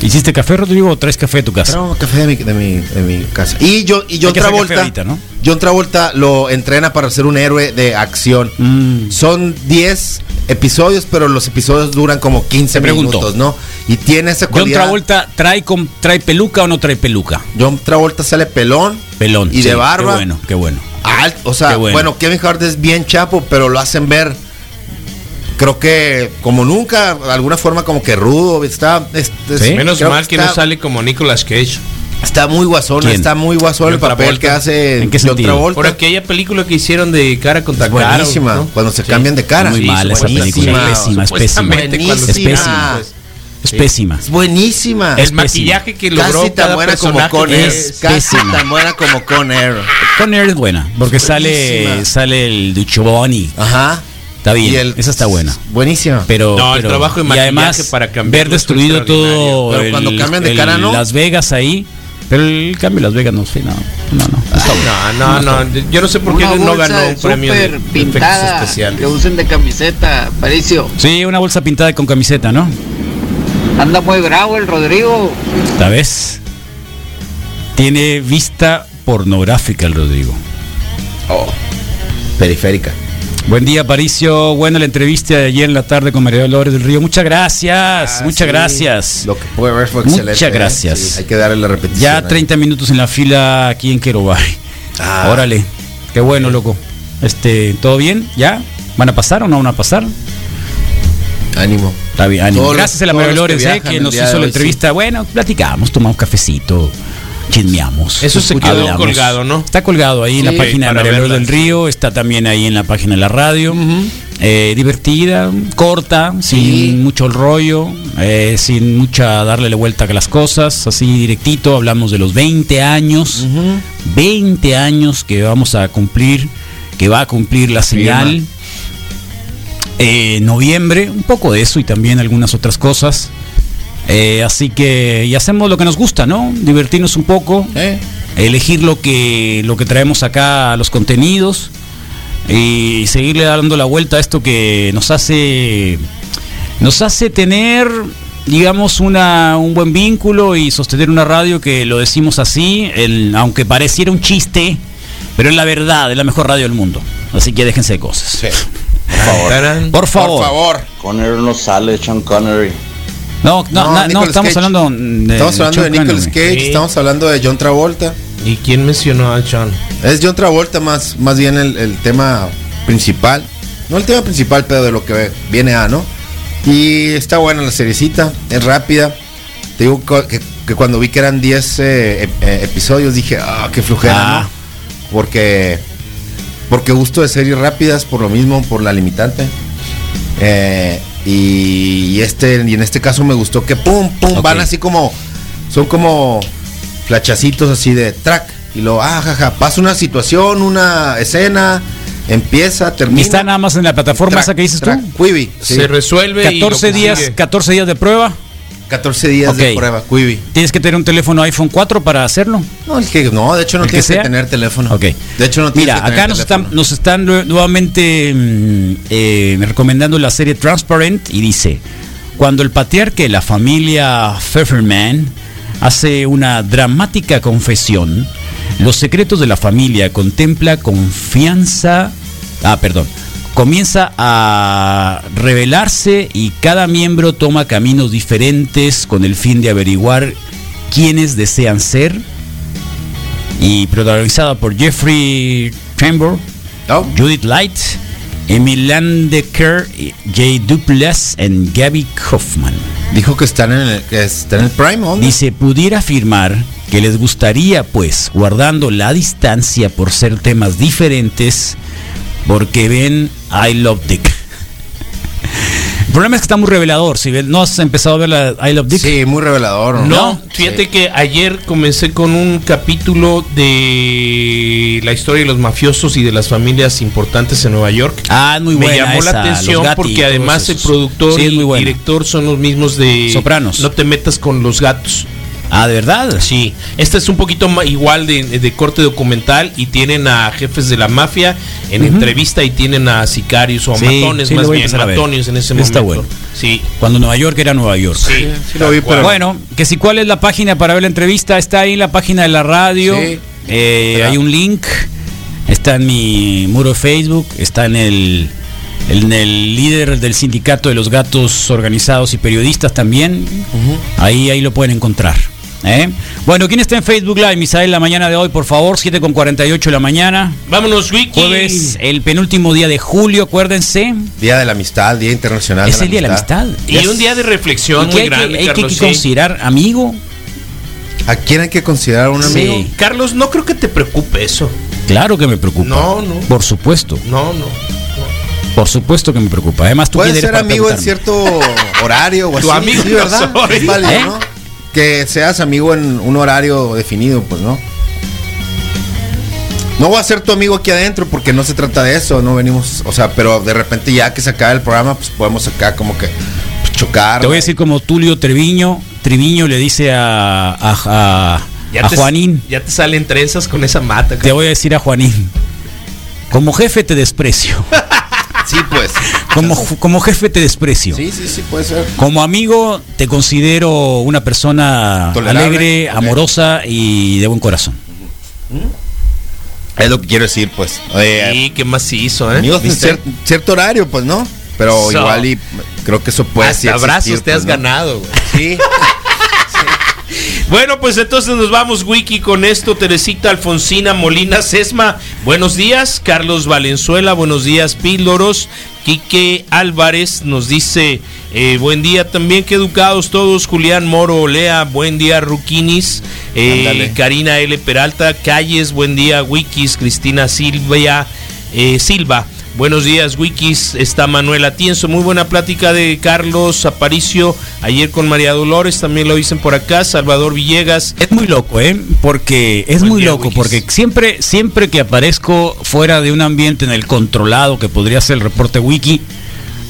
¿Hiciste café, Rodrigo, o traes café de tu casa? Trago café de mi, de mi, de mi casa. Y yo y John Travolta. ahorita, ¿no? John Travolta lo entrena para ser un héroe de acción. Mm. Son 10 episodios, pero los episodios duran como 15 Te pregunto. minutos, ¿no? Y tiene esa John cualidad. Travolta trae, con, trae peluca o no trae peluca? John Travolta sale pelón. Pelón. Y de barba. Qué bueno, qué bueno. alt- o sea, bueno. bueno. Kevin Hart es bien chapo, pero lo hacen ver. Creo que como nunca, de alguna forma como que rudo, está, es- es- Sí. Menos mal que está- no sale como Nicolas Cage. Está muy guasón, está muy guasón el papel Travolta. que hace ¿En qué sentido? Por aquella película que hicieron de cara contra Es cara. buenísima, ¿no? cuando se Sí. cambian de cara. Muy Sí, mal esa película. Es pésima, es pésima. Es pésima. cambian, pues. Es pésima. Es buenísima. El pésima. maquillaje que logró casi tan cada buena como Con Air. es Casi pésima. tan buena como Con Air. Con Air es buena, porque sale, buenísima. sale el Duchovoni. Ajá. Está bien, Y el- esa está buena. Buenísima. Pero, No, el trabajo de y además para cambiarlo ver es destruido todo Pero cuando cambian de el cara, ¿no? Las Vegas ahí. Pero el cambio de Las Vegas no sé, no, no, no. No, no, no. Yo no sé por qué no ganó un premio de pintada que especiales. usen de camiseta, Paricio. Sí, una bolsa pintada con camiseta, ¿no? Anda muy bravo el Rodrigo. ¿La ves? Tiene vista pornográfica el Rodrigo. Oh, periférica. Buen día, Paricio. Buena la entrevista de ayer en la tarde con María Dolores del Río. Muchas gracias, Ah, muchas sí. gracias. Lo que puede ver fue Muchas excelente. ¿eh? gracias. Sí, hay que darle la repetición. Ya ¿eh? 30 minutos en la fila aquí en Querobay. Ah. Órale, qué bueno, loco. Este, ¿todo bien? ¿Ya? ¿Van a pasar o no van a pasar? Ánimo. Está bien, ánimo. Todos los- Gracias a la María que Dolores, eh, que el nos día de hizo la hoy, entrevista. Bueno, platicamos, tomamos cafecito, chismeamos. Eso se quedó hablamos. colgado, ¿no? Está colgado ahí en la página de María del Río, está también ahí en la página de la radio. Eh, divertida, corta, sin mucho rollo, eh, sin mucha darle la vuelta a las cosas, así directito, hablamos de los 20 años, 20 años que vamos a cumplir, que va a cumplir la señal. Eh, noviembre, un poco de eso y también algunas otras cosas. Eh, así que, y hacemos lo que nos gusta, ¿no? Divertirnos un poco, ¿Eh? elegir lo que, lo que traemos acá a los contenidos y seguirle dando la vuelta a esto que nos hace, nos hace tener, digamos, una, un buen vínculo y sostener una radio que lo decimos así, el- aunque pareciera un chiste, pero es la verdad, es la mejor radio del mundo. Así que déjense de cosas. Sí. Por favor. Por favor. Por favor. Conner no sale, Sean Connery. No, no, No, na- no, estamos Cage. hablando de, Estamos hablando de Nicolas. Cage, Sí. estamos hablando de John Travolta. ¿Y quién mencionó a John? Es John Travolta más, más bien el, el tema principal. No el tema principal, pero de lo que viene a, ¿no? Y está buena la seriecita, es rápida. Te digo que, que cuando vi que eran 10 eh, ep- eh, episodios dije, ah, qué flujera, Ah. ¿no? Porque, porque gusto de series rápidas, por lo mismo, por la limitante. Eh, y, y este, y en este caso me gustó que pum, pum, van así como, son como flachacitos así de track, y luego, ah, jaja, pasa una situación, una escena, empieza, termina. Y está nada más en la plataforma Track, esa que dices tú. track, Quibi, sí. Se resuelve y lo 14 días, consigue. 14 días de prueba. 14 días de prueba, Quibi. Tienes que tener un teléfono iPhone 4 para hacerlo. No, el que, no, de hecho no ¿El que tienes que, tener teléfono. Ok. De hecho no tienes Mira, que tener acá nos teléfono. están, nos están nue- nuevamente mm, eh, recomendando la serie Transparent y dice, cuando el patriarca de la familia Pfefferman hace una dramática confesión, los secretos de la familia contempla confianza, ah, perdón, comienza a revelarse y cada miembro toma caminos diferentes con el fin de averiguar quiénes desean ser y protagonizada por Jeffrey Tambor, Oh, Judith Light, Emilian Decker, Jay Duplass y Gabby Kaufman. dijo que están en el, que está en el Prime, ¿dónde? Dice, pudiera afirmar que les gustaría, pues, guardando la distancia por ser temas diferentes, porque ven I Love Dick. El problema es que está muy revelador. Si no has empezado a ver la I Love Dick, Sí, muy revelador. ¿no? No, fíjate que ayer comencé con un capítulo de la historia de los mafiosos y de las familias importantes en Nueva York. Ah, muy Me buena llamó esa, la atención porque además el productor Sí, y buena. director son los mismos de Sopranos. No te metas con los gatos. Ah, ¿de verdad? Sí, esta es un poquito ma- igual de, de corte documental y tienen a jefes de la mafia en entrevista y tienen a sicarios o a Sí, matones sí, más bien, matones en ese Está momento. bueno. Sí, Cuando Nueva York era Nueva York. sí, sí lo vi, pero- Bueno, que si cuál es la página para ver la entrevista, está ahí en la página de la radio. Sí. Eh, hay un link, está en mi muro de Facebook, está en el, en el líder del sindicato de los gatos organizados y periodistas también. Ahí, ahí lo pueden encontrar. ¿Eh? Bueno, ¿quién está en Facebook Live? Misael, la mañana de hoy, por favor, 7 con 48 de la mañana. Vámonos, Wiki. Jueves, el penúltimo día de julio, acuérdense. Día de la Amistad, Día Internacional Es el día de la amistad. Y un día de reflexión que muy hay que- grande, hay que, Carlos. sí. considerar amigo. ¿A quién hay que considerar un Sí. amigo? Carlos, no creo que te preocupe eso. Claro que me preocupa. No, no. Por supuesto, No, no. por supuesto que me preocupa. Además, tú Puede quién eres ser amigo en cierto horario o así. Tu amigo sí, ¿verdad? no soy. Es válido, ¿Eh? ¿no? Que seas amigo en un horario definido, pues, ¿no? No voy a ser tu amigo aquí adentro porque no se trata de eso, no venimos, o sea, pero de repente ya que se acabe el programa, pues podemos acá como que pues, chocar. Te voy a decir como Tulio Treviño. Treviño le dice a, a, a- Ya a te, Juanín. Ya te salen trenzas con esa mata. Te voy a decir a Juanín. Como jefe te desprecio. Sí, pues. Como, como jefe te desprecio. Sí, sí, sí, puede ser. Como amigo te considero una persona Tolerable. alegre, amorosa y de buen corazón. Es lo que quiero decir, pues. Eh, Sí, qué más hizo, ¿eh? amigos cier- cierto horario, pues, ¿no? Pero So. igual y creo que eso puede sí Hasta abrazos existir, te pues, has ¿no? ganado, güey. Sí. Bueno, pues entonces nos vamos, Wiki, con esto. Teresita Alfonsina Molina Sesma, buenos días. Carlos Valenzuela, buenos días. Píloros. Quique Álvarez nos dice, eh, buen día también, qué educados todos. Julián Moro Olea, buen día, Ruquinis. Eh. Karina L. Peralta, Calles, buen día, Wikis. Cristina Silvia, eh, Silva. Buenos días, Wikis. Está Manuel Atienzo. Muy buena plática de Carlos Aparicio. Ayer con María Dolores, también lo dicen por acá. Salvador Villegas. Es muy loco, ¿eh? Porque es Buen muy día, loco, Wikis. porque siempre, siempre que aparezco fuera de un ambiente en el controlado que podría ser el reporte wiki,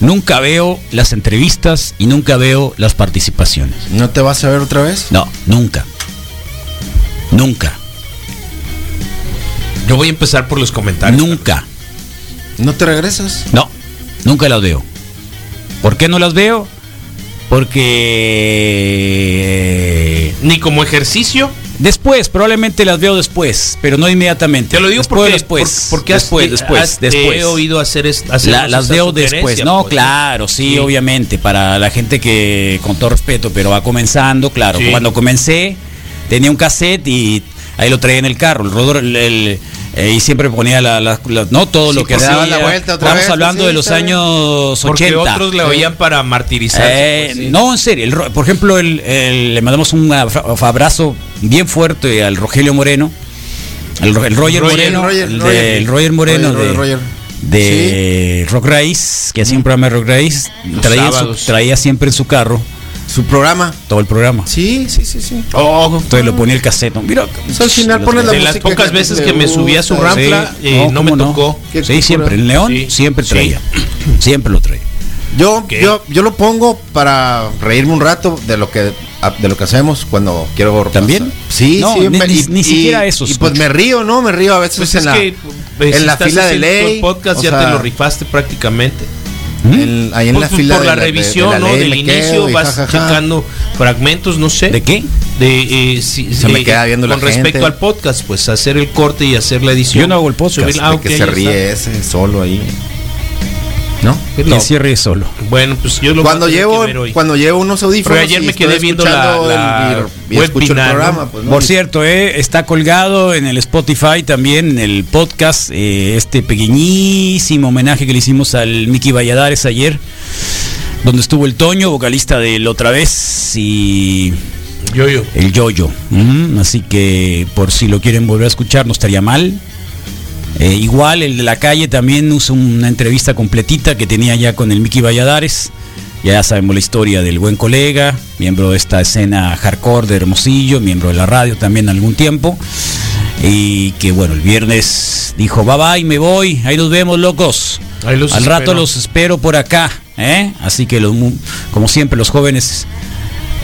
nunca veo las entrevistas y nunca veo las participaciones. ¿No te vas a ver otra vez? No, nunca. Nunca. Yo voy a empezar por los comentarios. Nunca. ¿No te regresas? No, nunca las veo. ¿Por qué no las veo? Porque Ni como ejercicio. después, probablemente las veo después, pero no inmediatamente. Te lo digo después, porque, después, por- porque has- después, después, has- te después. he oído hacer, es- hacer La- las veo después. No, pues. claro, sí, Sí. obviamente. Para la gente que, con todo respeto, pero va comenzando, claro. Sí. Cuando comencé, tenía un cassette y ahí lo traía en el carro. El rodor, el- el- eh, y siempre ponía la, la- la- no todo Sí, lo que pues, hacía. daban la vuelta otra Estamos vez, hablando sí, de los años Porque 80. otros le oían para martirizarse. Eh, pues, sí. No, en serio. el ro- por ejemplo, el- el- le mandamos un abra- abrazo bien fuerte al Rogelio Moreno. El, Ro- el Roger, Roger, Moreno. Roger, el, de- Roger. el Roger Moreno Roger, de, Roger. de Rock Race, que hacía un programa de Rock Race. Traía, su- traía siempre en su carro su programa. Todo el programa. Sí, sí, sí, sí. Oh, entonces lo ponía el cassette. Mira, Pues al final pones la de las pocas que veces que me subí a su rampla, Sí, eh, no, no, me tocó. Sí, cultura. siempre. En León Sí. siempre Sí. traía. Siempre lo traía. Yo, ¿Qué? yo, yo lo pongo para reírme un rato de lo que de lo que hacemos cuando quiero ¿También? Sí, No, sí. ni- me- ni- ni siquiera eso, Y pues me río, ¿no? Me río a veces Pues en es la que eh, en si la fila de ley. podcast o ya te sea, lo rifaste prácticamente. Ahí en Pues, la fila por de la de- de revisión, la ¿no? ley Del inicio quedo y vas jajaja. checando fragmentos, no sé. ¿De qué? De, eh, si- Se me eh, queda viendo la con respecto gente. al podcast, pues hacer el corte y hacer la edición. Yo no hago el podcast, ah, de ok, que se está. ríe ese solo ahí. ¿No? Pero- Que cierre solo. Bueno, pues yo lo Cuando llevo hoy. cuando llevo unos audífonos ayer me quedé viendo la- la el- y, y escucho el webinar, ¿no? programa, pues, ¿no? Por cierto, eh, está colgado en el Spotify también, en el podcast, eh, este pequeñísimo homenaje que le hicimos al Mickey Valladares ayer, donde estuvo el Toño, vocalista del Otra Vez, y Yo, yo. el Yoyo. Así que por si lo quieren volver a escuchar, no estaría mal. Eh, igual el de la calle también usó una entrevista completita que tenía ya con el Mickey Valladares. Ya sabemos la historia del buen colega, miembro de esta escena hardcore de Hermosillo, miembro de la radio también algún tiempo. Y que bueno, el viernes dijo, bye bye, me voy, ahí nos vemos locos. Ahí los Al rato los espero por acá. ¿eh? Así que los como siempre los jóvenes,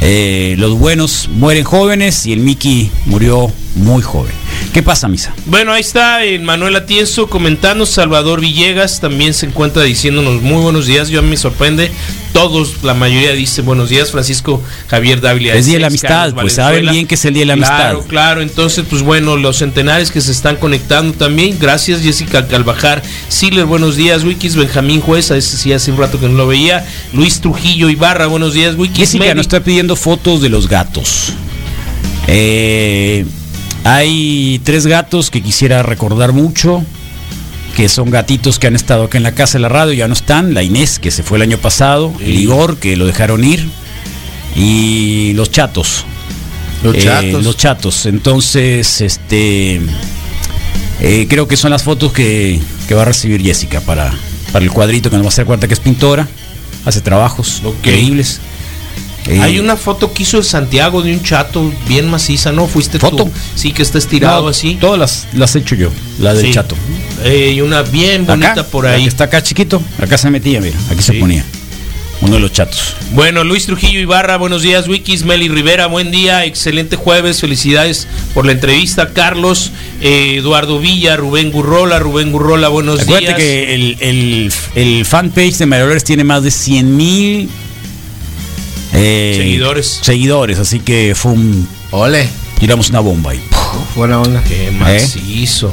eh, los buenos mueren jóvenes y el Mickey murió muy joven. ¿Qué pasa, Misa? Bueno, ahí está eh, Manuel Atienzo comentando. Salvador Villegas también se encuentra diciéndonos muy buenos días. Yo a mí me sorprende. Todos, la mayoría dice buenos días. Francisco Javier Dávila. Es Día de la Amistad, pues saben bien que es el Día de la Claro, Amistad. claro. Entonces, pues bueno, los centenares que se están conectando también. Gracias, Jessica Calvajar. Siler, buenos días. Wikis, Benjamín Juez, a ese sí hace un rato que no lo veía. Luis Trujillo Ibarra, buenos días. Wikis, Jessica Meli. nos está pidiendo fotos de los gatos. Eh, hay tres gatos que quisiera recordar mucho, que son gatitos que han estado acá en la casa de la radio, ya no están. La Inés, que se fue el año pasado, el. Igor, que lo dejaron ir, y los chatos. Los Eh, chatos. los chatos. Entonces, este. eh, creo que son las fotos que, que va a recibir Jessica para, para el cuadrito que nos va a hacer cuenta que es pintora. Hace trabajos Ok. increíbles. Eh, Hay una foto que hizo el Santiago de un chato bien maciza, ¿no? Fuiste ¿Foto? tú. Sí, que está estirado no, así. Todas las, las he hecho yo, la del Sí. chato. Eh, y una bien bonita Acá, por la ahí. que está acá chiquito, acá se metía, mira, aquí se ponía. Uno de los chatos. Bueno, Luis Trujillo Ibarra, buenos días, Wikis, Meli Rivera, buen día, excelente jueves, felicidades por la entrevista, Carlos, eh, Eduardo Villa, Rubén Gurrola, Rubén Gurrola, buenos Acuérdate días. que el, el, el fanpage de Mario Dolores tiene más de 100 mil Seguidores. Seguidores, así que fue un. Ole, Tiramos una bomba ahí. buena onda. Qué macizo.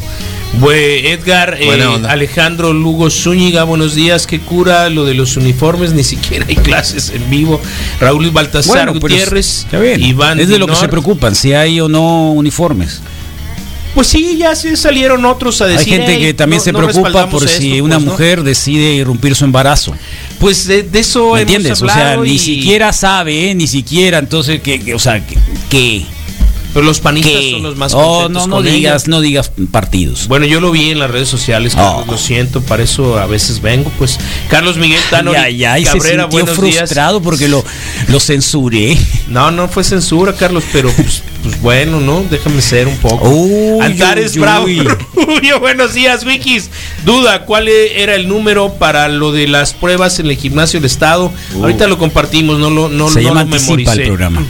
Bue- Edgar, eh. Alejandro Lugo Zúñiga, buenos días. ¿Qué cura lo de los uniformes? Ni siquiera hay clases en vivo. Raúl Baltasar pero Gutiérrez, está bien. Iván es de lo que se preocupan, si hay o no uniformes. Pues sí, ya se salieron otros a Hay decir. gente "Ey, que también no- se preocupa por si esto", una pues, mujer decide irrumpir su embarazo. Pues de, de eso ¿Me hemos entiendes? O sea, ni siquiera sabe, ¿eh? ni siquiera, entonces, que, que- o sea, que, que, Pero los panistas son los más oh, no, no con ella. digas, no digas partidos. Bueno, yo lo vi en las redes sociales, Carlos, Oh. lo siento, para eso a veces vengo. Pues Carlos Miguel Tano ya, ya, y se Cabrera, sintió buenos días. frustrado porque lo, lo censuré. No, no fue censura, Carlos, pero pues, pues bueno, ¿no? Déjame ser un poco. Uy, Antares uy, Bravo. uy. Buenos días, Wikis. Duda, ¿cuál e- era el número para lo de las pruebas en el gimnasio del Estado? Ahorita lo compartimos, no lo, no, Se no llama lo Anticipa memoricé. el programa.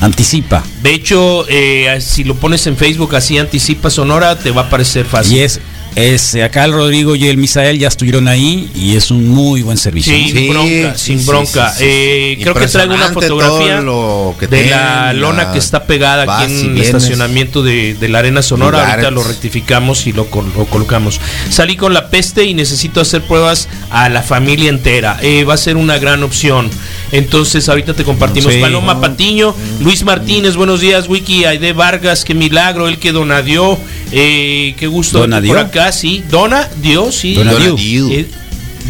Anticipa. De hecho, eh, si lo pones en Facebook así, Anticipa Sonora, te va a aparecer fácil. Y es, es acá el Rodrigo y el Misael ya estuvieron ahí y es un muy buen servicio. Sin bronca, sí, sin bronca. sí, sí. Eh, creo que traigo una fotografía todo lo que de la lona la- que está pegada vas aquí en el vienes. estacionamiento de, de la Arena Sonora. Lugares. Ahorita lo rectificamos y lo, col- lo colocamos. Salí con la peste y necesito hacer pruebas a la familia entera. Eh, va a ser una gran opción. Entonces, ahorita te compartimos. Sí. Paloma Patiño, Luis Martínez, buenos días, Wiki, Aide Vargas, qué milagro, el que donadió. Eh, qué gusto ¿Dona por dio? acá, sí. Dona, Dios, sí. Dona Dona. Eh,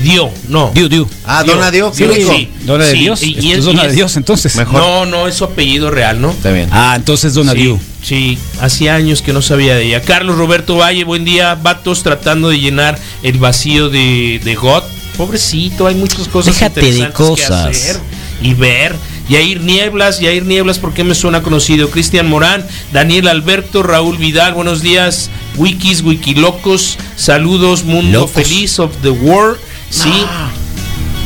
dio, no. Diu, Diu. Ah, Dona Dios, Dios, sí, sí. Dona de Sí, Dios. y- y Esto es- es Dona y de es- Dios, entonces. Mejor. No, no, es su apellido real, ¿no? Está bien. Ah, entonces Dona sí, Diu. sí, hacía años que no sabía de ella. Carlos Roberto Valle, buen día. Vatos tratando de llenar el vacío de, de God. Pobrecito, hay muchas cosas Déjate de interesantes cosas. que hacer y ver. Yair Nieblas, Yair Nieblas, ¿por qué me suena conocido? Cristian Morán, Daniel Alberto, Raúl Vidal, buenos días, Wikis, Wikilocos, saludos, Mundo Locos. Feliz of the World, sí.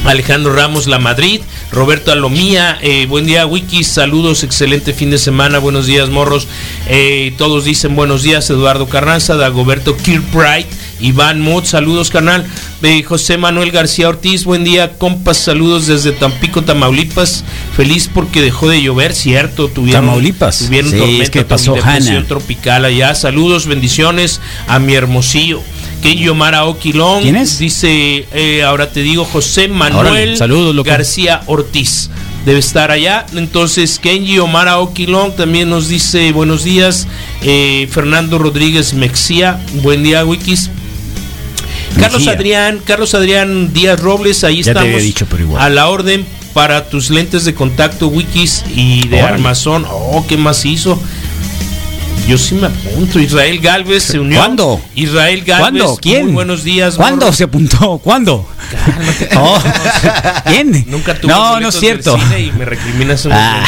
Alejandro Ramos La Madrid, Roberto Alomía, eh, buen día Wikis, saludos, excelente fin de semana, buenos días morros, Eh, todos dicen buenos días, Eduardo Carranza, Dagoberto Kirkbright, Iván Mott, saludos canal, Eh, José Manuel García Ortiz, buen día compas, saludos desde Tampico, Tamaulipas, feliz porque dejó de llover, cierto, tuvieron, Tamaulipas. tuvieron Sí, tormenta es que pasó Hanna. tropical allá, saludos, bendiciones a mi hermosillo. Kenji Omar Aokilón. ¿Quién es? Dice, eh, ahora te digo, José Manuel Órale, saludos. García Ortiz. Debe estar allá. Entonces, Kenji Omar Aokilón también nos dice buenos días. Eh, Fernando Rodríguez Mexía, buen día, Wikis. Carlos Mejía. Adrián, Carlos Adrián Díaz Robles, ahí Ya te estamos había dicho, pero igual. a la orden para tus lentes de contacto Wikis y de armazón. Oh, qué macizo. Yo sí me apunto. Israel Galvez se unió. ¿Cuándo? Israel Galvez. ¿Cuándo? ¿Quién? Muy buenos días. ¿Cuándo se apuntó? ¿Cuándo? Oh, ¿Quién? Nunca tuve No, no es cierto. Y me recriminas un Ah.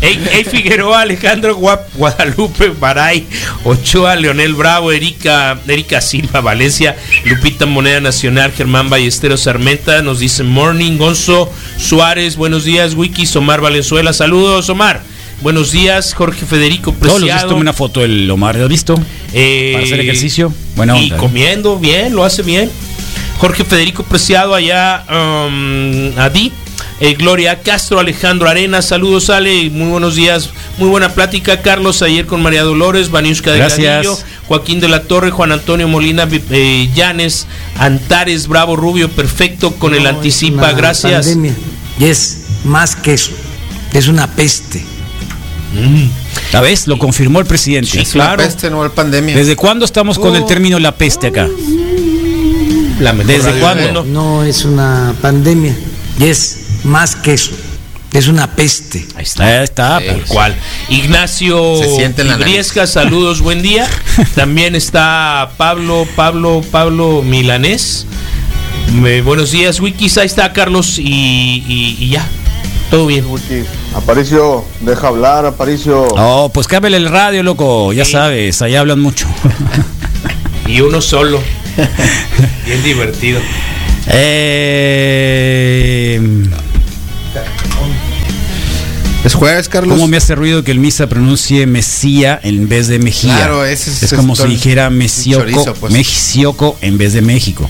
Ey, Ey Figueroa, Alejandro Guadalupe, Baray, Ochoa, Leonel Bravo, Erika, Erika Silva, Valencia, Lupita Moneda Nacional, Germán Ballesteros Sarmenta, nos dice Morning, Gonzo Suárez, buenos días, Wikis, Omar Valenzuela, saludos, Omar. Buenos días, Jorge Federico Todos los días Preciado. tomé una foto del Omar, ¿lo has visto? Eh, Para hacer ejercicio. Buena y onda, comiendo bien, lo hace bien. Jorge Federico Preciado allá um, a Di. Eh, Gloria Castro, Alejandro Arena, saludos Ale, muy buenos días, muy buena plática. Carlos ayer con María Dolores, Vaniuska de Gracias. Granillo, Joaquín de la Torre, Juan Antonio Molina, eh, Llanes, Antares, Bravo Rubio, perfecto con el anticipa, una gracias. pandemia. Y es más que eso. Es una peste. ¿La ves? Lo confirmó el presidente. Sí, claro. peste, no la pandemia. ¿Desde cuándo estamos con el término la peste acá? La ¿Desde cuándo? No es una pandemia. Y es más que eso. Es una peste. Ahí está. Ahí está. Sí. pues. Tal cual. Ignacio la Briesca, saludos, buen día. También está Pablo, Pablo, Pablo Milanés. Me- buenos días, Wikis. Ahí está Carlos y, y- y ya. Todo bien. Aparicio, deja hablar, Aparicio. Oh, pues cámbiale el radio, loco. Ya Sí. sabes, ahí hablan mucho. Y uno solo. Bien divertido. eh, ¿Es jueves, Carlos? ¿Cómo me hace ruido que el misa pronuncie Mesía en vez de Mejía? Claro, ese es- es como si dijera chorizo, pues. En vez de México.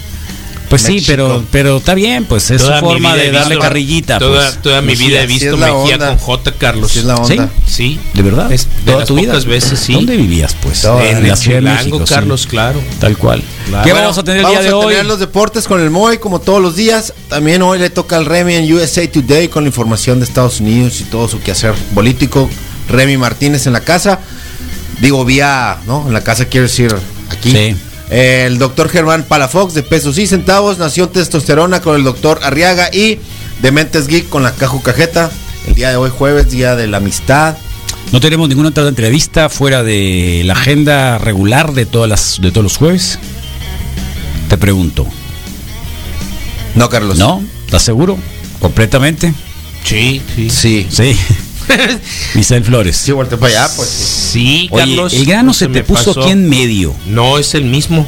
Pues sí, pero, pero está bien, pues es Toda su mi forma vida de he darle visto- carrillita. Toda, pues. toda mi Mejía, vida he visto la Mejía onda. con J, Carlos. Así es la onda. Sí. ¿De verdad? Es de Toda las tu vida. veces, sí. ¿Dónde vivías, pues? En la el Ciudad de México, sí. Carlos, claro. Tal cual. Claro. ¿Qué Bueno, vamos a tener el vamos día de a hoy? tener los deportes con el Moy, como todos los días. También hoy le toca al Remy en USA Today con la información de Estados Unidos y todo su quehacer político. Remy Martínez en la casa. Digo, vía, ¿no? En la casa quiero decir aquí. Sí. El doctor Germán Palafox de pesos y centavos. Nación Testosterona con el doctor Arriaga. Y Dementes Geek con la Caju Cajeta. El día de hoy, jueves, día de la amistad. No tenemos ninguna otra entrevista fuera de la agenda regular de todas las de todos los jueves. Te pregunto. No, Carlos. ¿No? ¿Estás seguro? ¿Completamente? Sí, sí. Sí. Sí. Misael Flores. Sí, volteé para allá, pues. sí. Oye, Carlos. el grano no se te me puso pasó. aquí en medio. No, es el mismo.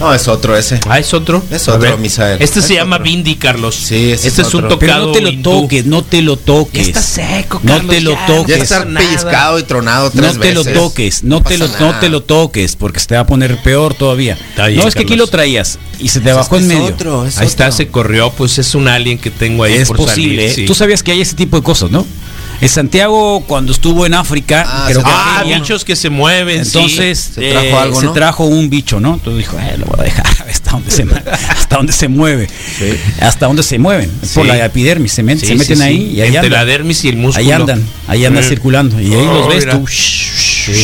No, es otro ese. Ah, es otro. Es otro, ver. Misael. Este Es se llama. Bindi, Carlos. Sí, ese este es es un otro. Pero tocado. no te lo hindú. toques, no te lo toques. Ya está seco, No Carlos, te lo ya, toques. Ya no está nada. pellizcado y tronado tres No te lo toques, no te lo, no te toques, porque se te va a poner peor todavía. Está bien, no, es que aquí lo traías y se te bajó en es medio. otro, es Ahí está, se corrió. Pues es un alien que tengo ahí es por posible. salir, ¿eh? sí. Tú sabías que hay ese tipo de cosas, ¿no? En Santiago, cuando estuvo en África, Ah, creo que Ah, bichos que se mueven. sí. entonces Se trajo eh, algo, se ¿no? trajo un bicho, ¿no? Entonces dijo, eh, lo voy a dejar hasta donde se, hasta donde se mueve. Hasta donde se mueven. Por la epidermis, se, met- Sí, se meten sí, ahí sí. y ahí Entre la andan. dermis y el músculo. Ahí andan, ahí andan Sí. circulando. Y ahí Oh, los ves mira. tú.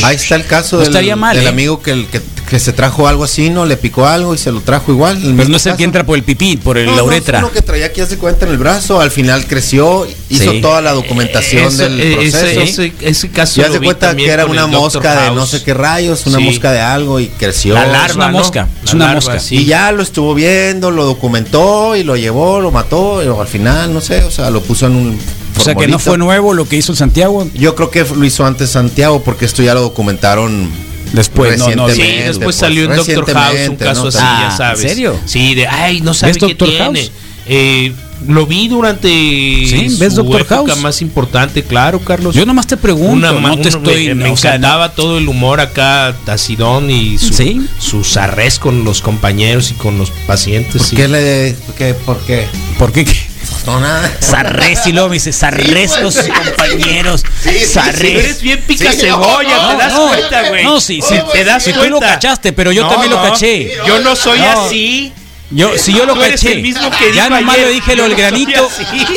Ahí está el caso No del, del ¿eh? amigo que, el- que, que se trajo algo así, ¿no? Le picó algo y se lo trajo igual. Pero no es el que entra por el pipí, por el, No, la no, uretra. uno que traía aquí hace cuenta en el brazo, al final creció, hizo Sí. toda la documentación Eso, del eh, proceso. ese, ese- ese caso ya se cuenta que era una mosca de no sé qué rayos, una Sí. mosca de algo y creció. La Es larva, una ¿no? mosca, es una larva, mosca. sí. Y ya lo estuvo viendo, lo documentó y lo llevó, lo mató, y al final, no sé, o sea, lo puso en un... O sea que no fue nuevo lo que hizo el Santiago. Yo creo que lo hizo antes Santiago porque esto ya lo documentaron Después, no, no, Sí, después pues, salió en Doctor House un caso ¿no? así, Ah, ya sabes. ¿en serio? Sí, de ay, no sabe ¿Ves qué Doctor tiene. House? Eh, lo vi durante Sí, ¿ves su Doctor época House? más importante, claro, Carlos. Yo nomás te pregunto, Una- no te una- estoy... me, sea, encantaba todo el humor acá, Tacidón y su, Sí. su sarrés con los compañeros y con los pacientes. ¿Por sí. qué le.? ¿Por qué? ¿Por qué? ¿Por qué? Sarres y luego me dice Sarres con sus compañeros. Sarres. Eres bien pica Sí, cebolla, no, te das no. cuenta, güey. No, sí, sí, te das sí, tú cuenta. lo cachaste, pero yo también lo caché. Yo no soy No. así. Yo, si yo lo caché, el mismo que ya nomás ayer, le dije lo del no granito,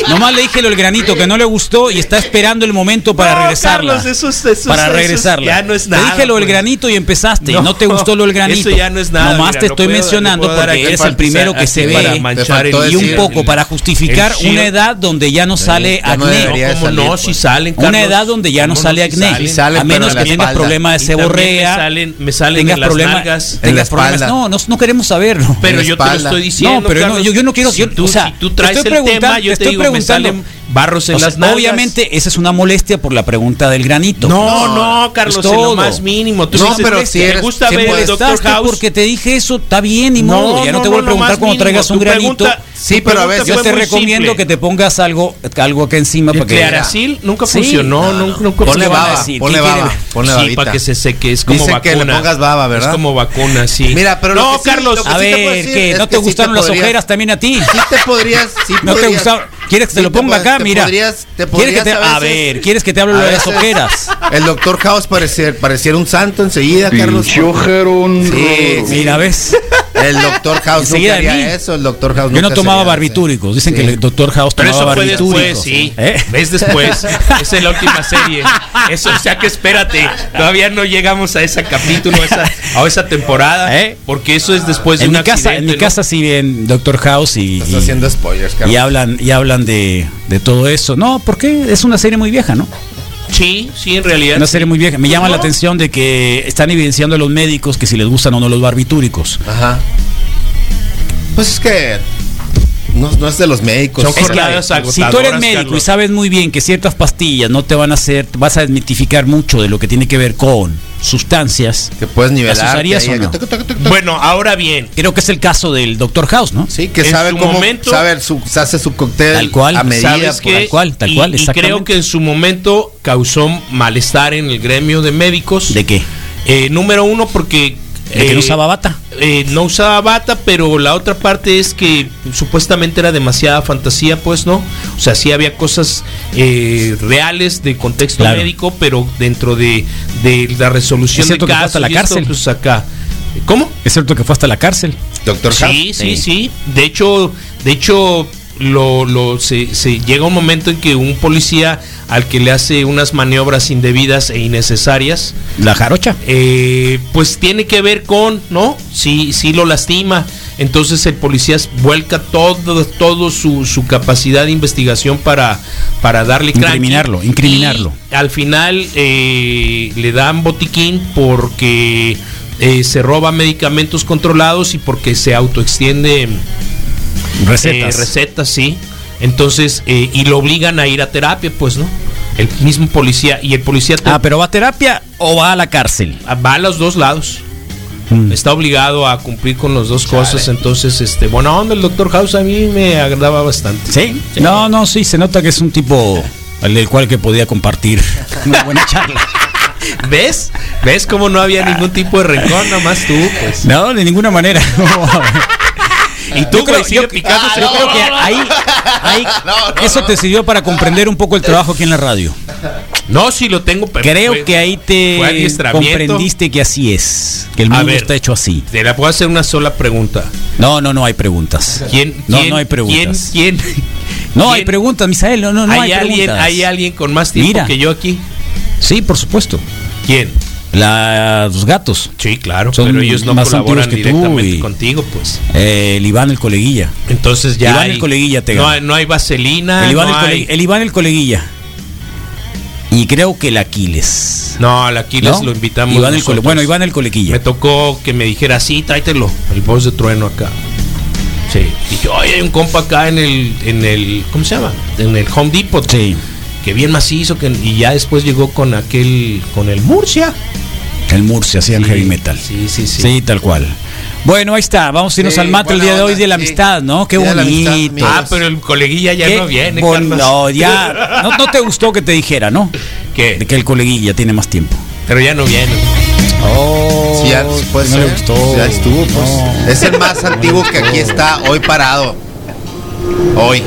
nomás le dije lo del granito que no le gustó y está esperando el momento para No, regresarla. Carlos, eso es- eso para eso regresarla. ya no es Te nada, dije lo del pues. granito y empezaste. y No, no te gustó lo del granito. eso ya no es nada, Nomás mira, te estoy puedo- mencionando porque eres el primero que se ve Te y un poco para justificar una edad donde ya no sale no acné. debería de ¿Cómo salir, no? pues. Si salen, Una edad donde ya no ¿Cómo sale acné. a menos en que tengas problemas de seborrea. Me salen, me salen tengas problemas, tengas. No, no, no queremos saberlo. Pero yo te. Estoy diciendo. No, pero no, yo- yo no quiero- Si yo- tú, o sea, si tú traes el tema, yo te te estoy digo, me preguntando- barros en O sea, las nalgas. obviamente esa es una molestia por la pregunta del granito. No, no, Carlos, es en lo más mínimo. Tú No, dices, pero "Ves, si me eres- gusta si ver el molestaste Doctor House. porque te dije eso, está bien y modo. ya no, te voy a preguntar cuando mínimo. traigas un Tu granito. pregunta- Sí, pero a veces Yo te recomiendo simple. que te pongas algo, algo acá encima ¿El para que Claracil nunca Sí. funcionó, nunca, nunca Ponle baba, ponle ¿Qué baba, ponle sí, para que se seque, es como vacuna. que le pongas baba, ¿verdad? Es como vacuna, sí. Mira, pero no, sí- Carlos, A sí ver, ¿No te sí gustaron las ojeras también a ti? Sí te podrías, sí ¿No te gustaron? ¿Quieres que te lo ponga acá? Mira. podrías- te ¿Quieres que te, podrías a ver, ¿quieres que te hable de las ojeras? El doctor House parecer, pareciera un santo enseguida, Carlos. Sí. Mira, ¿ves? El doctor House nunca haría eso, el doctor House Yo no tomaba barbitúricos. Dicen Sí. que el doctor House Pero tomaba eso fue barbitúricos. después, sí. ¿Eh? ¿Ves después? Esa es la última serie. Eso, o sea que espérate. Todavía no llegamos a ese capítulo, a esa, a esa temporada. ¿Eh? Porque eso es después de En un mi casa, en mi ¿no? casa sí ven Doctor House y, Estás y- haciendo spoilers, Carlos. y hablan y hablan de, de todo eso. No, porque es una serie muy vieja, ¿no? Sí, sí, en realidad. Una sí. serie muy vieja. Me llama No. la atención de que están evidenciando a los médicos que si les gustan o no los barbitúricos. Ajá. Pues es que no, no es de los médicos. Son Es que, si tú eres médico y sabes muy bien que ciertas pastillas no te van a hacer, vas a desmitificar mucho de lo que tiene que ver con sustancias, que puedes nivelar. ¿Las usarías que o no? Bueno, ahora bien. creo que es el caso del Doctor House, ¿no? Sí, que en sabe su cómo momento- sabe su, se hace su cóctel Tal cual, a medida. ¿Sabes por- qué? tal cual, tal Y- cual, y, creo que en su momento causó malestar en el gremio de médicos. ¿De qué? Eh, número uno, porque. ¿De que eh, no usaba bata? eh, no usaba bata, pero la otra parte es que supuestamente era demasiada fantasía, pues no. O sea, sí había cosas eh, reales de contexto Claro. médico, pero dentro de, de la resolución Es cierto de que fue casos hasta la esto, cárcel. pues, acá. ¿Cómo? Es cierto que fue hasta la cárcel. Doctor sí, Sí. sí. De hecho, de hecho, lo, lo- se, se llega un momento en que un policía al que le hace unas maniobras indebidas e innecesarias, La jarocha. eh, pues tiene que ver con, ¿no? Si, si lo lastima. Entonces el policía vuelca todo, todo su, su capacidad de investigación para, para darle cranky. Incriminarlo, incriminarlo. Y al final eh, le dan botiquín porque eh, se roba medicamentos controlados y porque se autoextiende Recetas. eh, recetas, sí. Entonces, eh, y lo obligan a ir a terapia, pues, ¿no? El mismo policía. Y el policía Ah, pero va a terapia o va a la cárcel. va a los dos lados. Mm. Está obligado a cumplir con las dos cosas. Entonces, este, bueno, onda el doctor House a mí me agradaba bastante. ¿Sí? No, no, sí, se nota que es un tipo al del cual que podía compartir una buena charla. ¿Ves? ¿Ves cómo no había ningún tipo de rencor? Nomás tú, pues. No, de ninguna manera. Y tú, Yo creo, güey, sigue yo- picando. yo creo que ahí, ahí eso te sirvió para comprender un poco el trabajo aquí en la radio. No, sí lo tengo. pero Creo fue- que ahí te comprendiste que así es, que el mundo ver. está hecho así. Te la puedo hacer una sola pregunta. No, no, no hay preguntas. ¿Quién, No, quién- no hay preguntas. ¿Quién? quién No hay preguntas, Misael, no, no, no hay, ¿Hay, alguien, preguntas. ¿Hay alguien con más tiempo Mira. que yo aquí? Sí, por supuesto. ¿Quién? La- los gatos. Sí, claro, Son pero ellos no más colaboran que tú directamente y- contigo, pues. Eh, el Iván el coleguilla. Entonces ya Iván hay- el coleguilla te no, hay, no hay vaselina, el, Iván no el, hay- cole- el Iván el coleguilla. Y creo que el Aquiles. No, al Aquiles ¿No? lo invitamos. Iván el bueno, Iván el coleguilla. Me tocó que me dijera, sí, tráetelo, el voz de trueno acá. Sí. Y yo, "Oye, hay un compa acá en el, en el, ¿cómo se llama? En el Home Depot. Sí. Que bien macizo, que, y ya después llegó con aquel, con el Murcia. El Murcia hacía el Sí, heavy metal. Sí, sí, sí. Sí, tal cual. Bueno, ahí está. Vamos a irnos Sí, al mate el día de hoy onda, de la sí. amistad, ¿no? Qué amistad, bonito. Ah, pero el coleguilla ya Qué no viene, Carlos. No, ya. No, no te gustó que te dijera, ¿no? ¿Qué? De que el coleguilla tiene más tiempo. Pero ya no viene. Oh, Sí, ya puede no le ser. gustó. Ya estuvo, pues. No. Es el más antiguo que aquí está hoy parado. Hoy.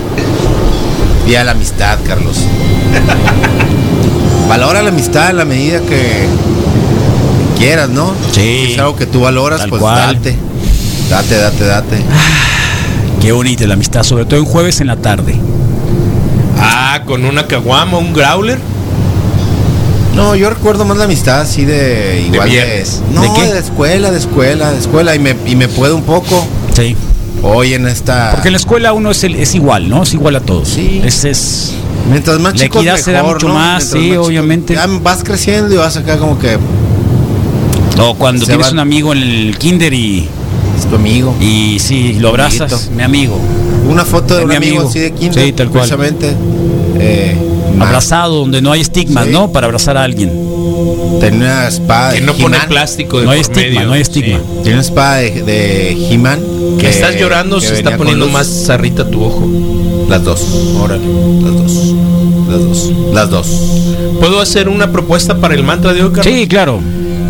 Día de la amistad, Carlos. Valora la amistad en la medida que quieras, ¿no? Sí. Si es algo que tú valoras, Tal pues cual. date. Date, date, date. Qué bonita la amistad, sobre todo en jueves en la tarde. Ah, con una caguama, un growler. No, yo recuerdo más la amistad así de igual de, viernes. no, ¿De de, escuela, de escuela, de escuela y me y me puedo un poco Sí. hoy en esta Porque en la escuela uno es, el- es igual, ¿no? Es igual a todos. Sí. Es, es, mientras más la chicos equidad se da mejor, mucho ¿no? más, Mientras sí, obviamente. ya vas creciendo y vas acá como que o cuando Se tienes un amigo en el kinder y, es tu amigo. y sí, lo abrazas, Amiguito. mi amigo. Una foto de un mi amigo, amigo. así de kinder, Sí, tal cual. precisamente. Eh, Abrazado, donde no hay estigmas, Sí. ¿no? Para abrazar a alguien. Tenía una espada Que de no pone plástico de No hay por estigma, medio. no hay estigma. Sí. Tenía una espada de, de He-Man. Que estás llorando, que se está poniendo más zarrita tu ojo. Las dos. Órale. Las dos. Las dos. Las dos. ¿Puedo hacer una propuesta para el mantra de hoy, Carlos? Sí, claro.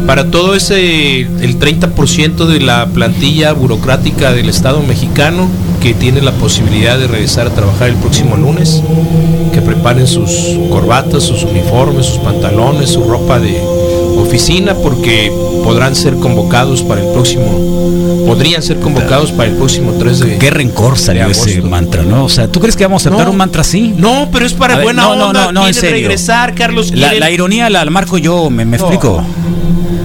Para todo ese, el 30% de la plantilla burocrática del Estado mexicano que tiene la posibilidad de regresar a trabajar el próximo lunes, que preparen sus corbatas, sus uniformes, sus pantalones, su ropa de oficina, porque podrán ser convocados para el próximo, podrían ser convocados para el próximo 3 de... Qué rencor salió ese mantra, ¿no? O sea, ¿tú crees que vamos a aceptar No. un mantra así? No, pero es para ver, buena no, no, onda. no, no, en quieren serio. regresar, Carlos. La, ironía la, marco yo, me, me No. explico.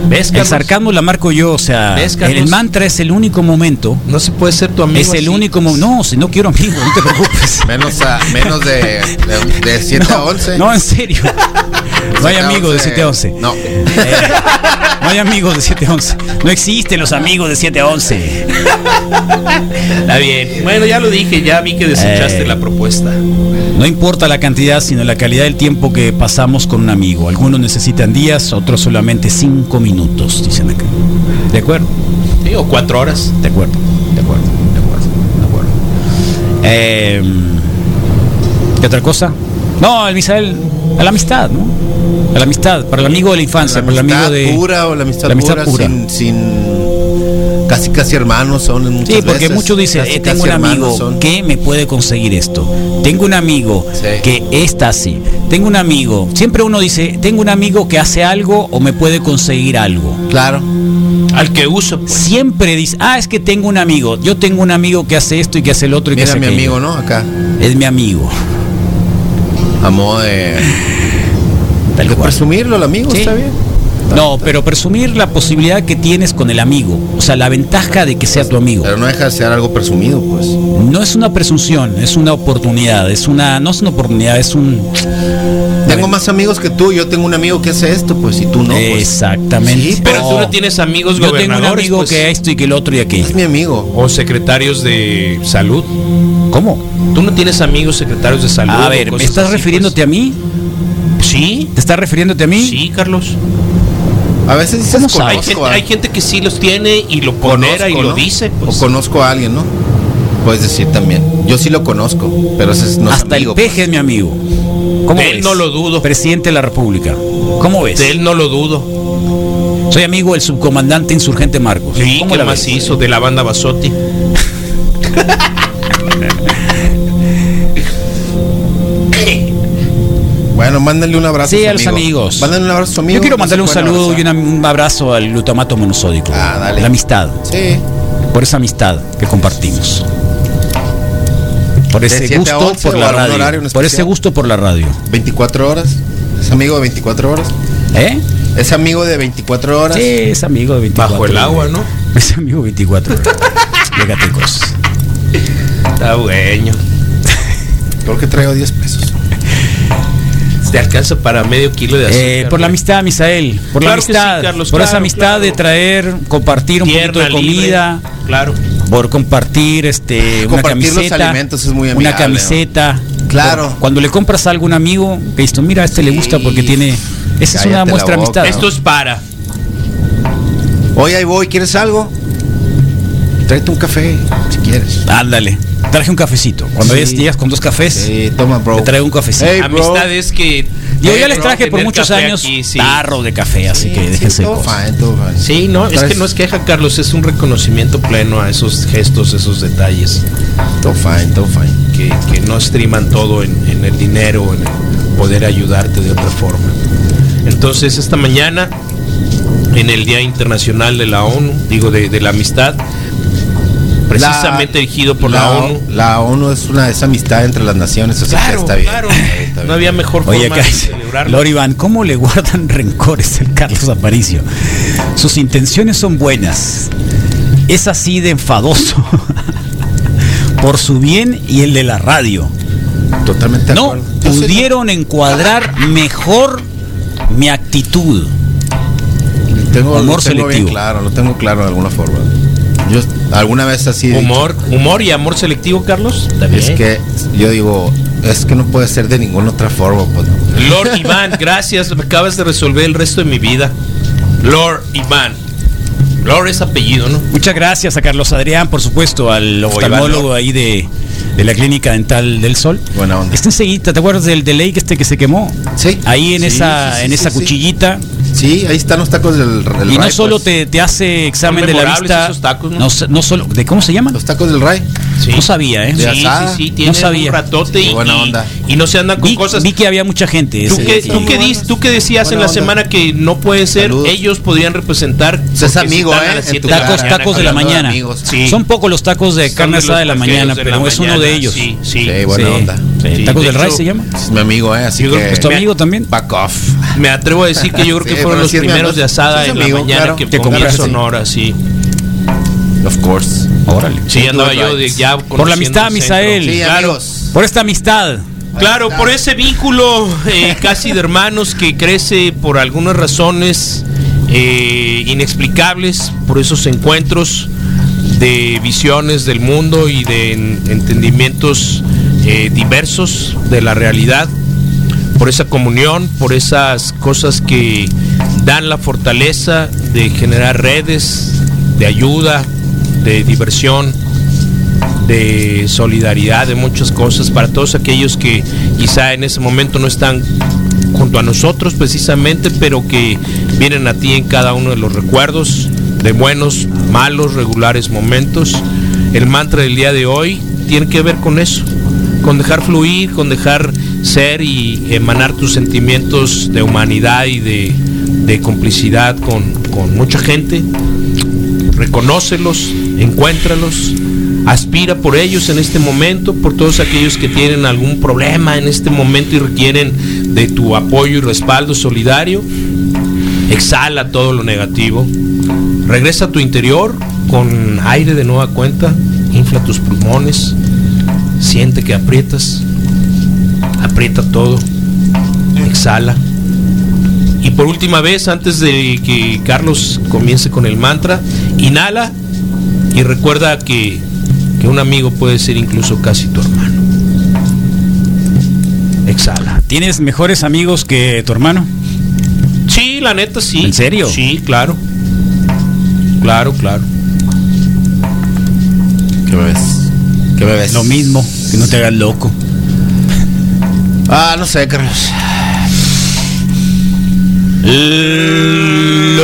¿Ves, El sarcasmo la marco yo, o sea, ¿Ves, el, mantra es el único momento. No se puede ser tu amigo. Es el así. único momento. No, si no quiero amigos, no te preocupes. Menos, a, menos de, de, de 7 a 11. No, en serio. No hay 7 a amigos de 7 a 11. No. Eh, no hay amigos de 7 a 11. No existen los amigos de 7 a 11. Está bien. Bueno, ya lo dije, ya vi que desechaste Eh. la propuesta. No importa la cantidad, sino la calidad del tiempo que pasamos con un amigo. Algunos necesitan días, otros solamente 5 minutos, dicen acá. ¿De acuerdo? Sí, o cuatro horas. De acuerdo, de acuerdo, de acuerdo, de acuerdo. Eh, ¿Qué otra cosa? No, el Misael, a la amistad, ¿no? A la amistad, para el amigo de la infancia, La para el amigo amistad de. pura o la amistad, la amistad pura, pura. Sin, sin- casi casi hermanos son en muchas Sí, porque veces. muchos dicen, Casi, eh, tengo un amigo son. que me puede conseguir esto. Tengo un amigo Sí. que está así. Tengo un amigo. Siempre uno dice, tengo un amigo que hace algo o me puede conseguir algo. Claro. Al que uso, pues. Siempre dice, ah, es que tengo un amigo. Yo tengo un amigo que hace esto y que hace el otro y que Mira hace mi aquello". amigo, ¿no? Acá. Es mi amigo. A modo de, Tal de cual. presumirlo, el amigo, Sí. está bien. No, pero presumir la posibilidad que tienes con el amigo. O sea, la ventaja de que sea tu amigo. Pero no deja de ser algo presumido, pues. No es una presunción, es una oportunidad. Es una, no es una oportunidad, es un. Tengo más amigos que tú, yo tengo un amigo que hace esto, pues, y tú no. pues. Exactamente. Sí, Pero tú no tienes amigos Yo tengo un gobernadores, amigo pues, que esto y que el otro y aquello. Es mi amigo. o secretarios de salud. ¿Cómo? Tú no tienes amigos secretarios de salud. A ver, ¿me estás así, refiriéndote a mí? pues? Sí, ¿Te estás refiriéndote a mí? sí, Carlos. A veces dices ¿Cómo conozco? Hay gente, a- hay gente que sí los tiene y lo pondera y lo dice. pues. O conozco a alguien, ¿no? Puedes decir también. Yo sí lo conozco, pero ese es no Hasta amigo, el peje es mi amigo. ¿Cómo De él ves? no lo dudo. Presidente de la República. ¿Cómo ves? De él no lo dudo. Soy amigo del subcomandante insurgente Marcos. Sí, ¿Cómo la más ves? hizo de la banda Basotti. Bueno, mándale un abrazo Sí, a los amigo. amigos. Mándale un abrazo a su amigo. Yo quiero mandarle un saludo y abrazar. un abrazo al glutamato monosódico. Ah, dale. La amistad. Sí. Por esa amistad que compartimos. Por ese 7 a gusto 11 por la radio. Por ese gusto por la radio. 24 horas. Es amigo de 24 horas. ¿Eh? Es amigo de 24 horas. Sí, es amigo de 24 Bajo el agua, ¿no? Es amigo de 24 horas. Legatecos. Está bueno. Creo que traigo 10 pesos. Te alcanza para medio kilo de azúcar. Eh, por la amistad, Misael. Por Claro la sí, amistad. Carlos, por esa amistad claro. de traer, compartir un Tierna, poquito de comida. libre, Claro. Por compartir este, una Compartir los camiseta. alimentos es muy Una amigable, camiseta. Claro. Por- Cuando le compras algo a un amigo, dices, mira, a este le gusta porque tiene. Esa es una muestra de boca. amistad. Esto es para. Oye, ahí voy, ¿quieres algo? Tráete un café, si quieres. Ándale. Traje un cafecito. Cuando Sí. llegas con dos cafés, Sí, toma, bro. te traigo un cafecito. Hey. Amistades que. Digo, ya les bro, traje por muchos años aquí, sí. tarro de café, así que Sí, déjense todo cosas. fine, todo fine. Sí, no, es que no es queja, Carlos, es un reconocimiento pleno a esos gestos, esos detalles Todo fine, todo fine. que, que no estriman todo en, en el dinero, en el poder ayudarte de otra forma. Entonces, esta mañana, en el Día Internacional de la ONU, digo, de, de la amistad, precisamente dirigido por la, ONU. La ONU es una es amistad entre las naciones, o sea que Claro, está bien. claro. Está bien. No había mejor Oye, forma de celebrarlo. Lorivan, ¿cómo le guardan rencores al Carlos Aparicio? Sus intenciones son buenas. Es así de enfadoso. Por su bien y el de la radio. Totalmente No acuerdo. Pudieron encuadrar mejor mi actitud. tengo, humor lo tengo bien selectivo. claro, lo tengo claro de alguna forma. Yo alguna vez así dicho, Humor, humor y amor selectivo, Carlos. También. es que yo digo, es que no puede ser de ninguna otra forma, pues. Lord Iván, gracias. Me acabas de resolver el resto de mi vida. Lord Iván. Lord es apellido, ¿no? Muchas gracias a Carlos Adrián, por supuesto, al oftalmólogo ahí de, de la Clínica Dental del Sol. Buena onda. Está enseguida, ¿te acuerdas del de Lake este que se quemó? Sí. Ahí en Sí, esa, sí, sí, en sí, esa sí. cuchillita. Sí, ahí están los tacos del, del y no Ray, solo pues. te, te hace examen de la vista. esos tacos, ¿no? s- no solo. ¿De cómo se llaman? los tacos del Ray. Sí. No sabía, ¿eh? De Sí, asada. sí, sí, No tiene sabía. un ratote Sí, y, buena onda. y no se andan con Vi, cosas. vi que había mucha gente. ¿Tú día. tú qué dis- tú qué decías en Buena la onda. semana que no pueden ser? Saludos. Ellos podían representar. Pues es amigo, ¿eh? En de Tacos, mañana, tacos de la de mañana. amigos. Sí. Son pocos los tacos de carne de asada de la mañana, de pero es uno de ellos. Sí, sí. Sí, buena onda. ¿Tacos de del Ray se llama? Es mi amigo, ¿eh? Así que que ¿Es tu amigo también? back off. Me atrevo a decir que yo creo que fueron los sí primeros de asada Sí en la amigo, mañana claro. que Que comí en compraste. Sonora, sí. Of course. Órale. Sí, andaba yo de ya Por la amistad. Misael. Sí, claro. amigos. Por esta amistad. Claro, por ese vínculo eh, casi de hermanos que crece por algunas razones eh, inexplicables, por esos encuentros de visiones del mundo y de en- entendimientos eh, diversos de la realidad, por esa comunión, por esas cosas que dan la fortaleza de generar redes de ayuda, de diversión, de solidaridad, de muchas cosas para todos aquellos que quizá en ese momento no están junto a nosotros precisamente, pero que vienen a ti en cada uno de los recuerdos, de buenos, malos, regulares momentos. El mantra del día de hoy tiene que ver con eso, con dejar fluir, con dejar ser y emanar tus sentimientos de humanidad y de, de complicidad con, con mucha gente reconócelos, encuéntralos, aspira por ellos en este momento, por todos aquellos que tienen algún problema en este momento y requieren de tu apoyo y respaldo solidario. Exhala todo lo negativo. Regresa a tu interior con aire de nueva cuenta, infla tus pulmones, siente que aprietas, aprieta todo, exhala. Y por última vez, antes de que Carlos comience con el mantra, inhala y recuerda que, que un amigo puede ser incluso casi tu hermano. Exhala. ¿Tienes mejores amigos que tu hermano? Sí, la neta sí. ¿En serio? Sí, claro. Claro, claro. ¿Qué me ves? ¿Qué me ves? Lo mismo, que no te hagas loco. Ah, no sé, Carlos. Ay,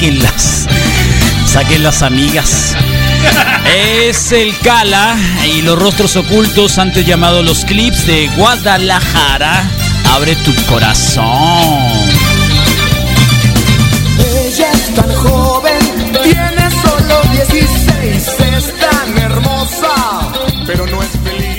sáquenlas. Saquen las amigas. Es el Cala y los rostros ocultos, antes llamados los clips de Guadalajara. Abre tu corazón. Ella es tan joven, tiene solo 16, es tan hermosa, pero no es feliz.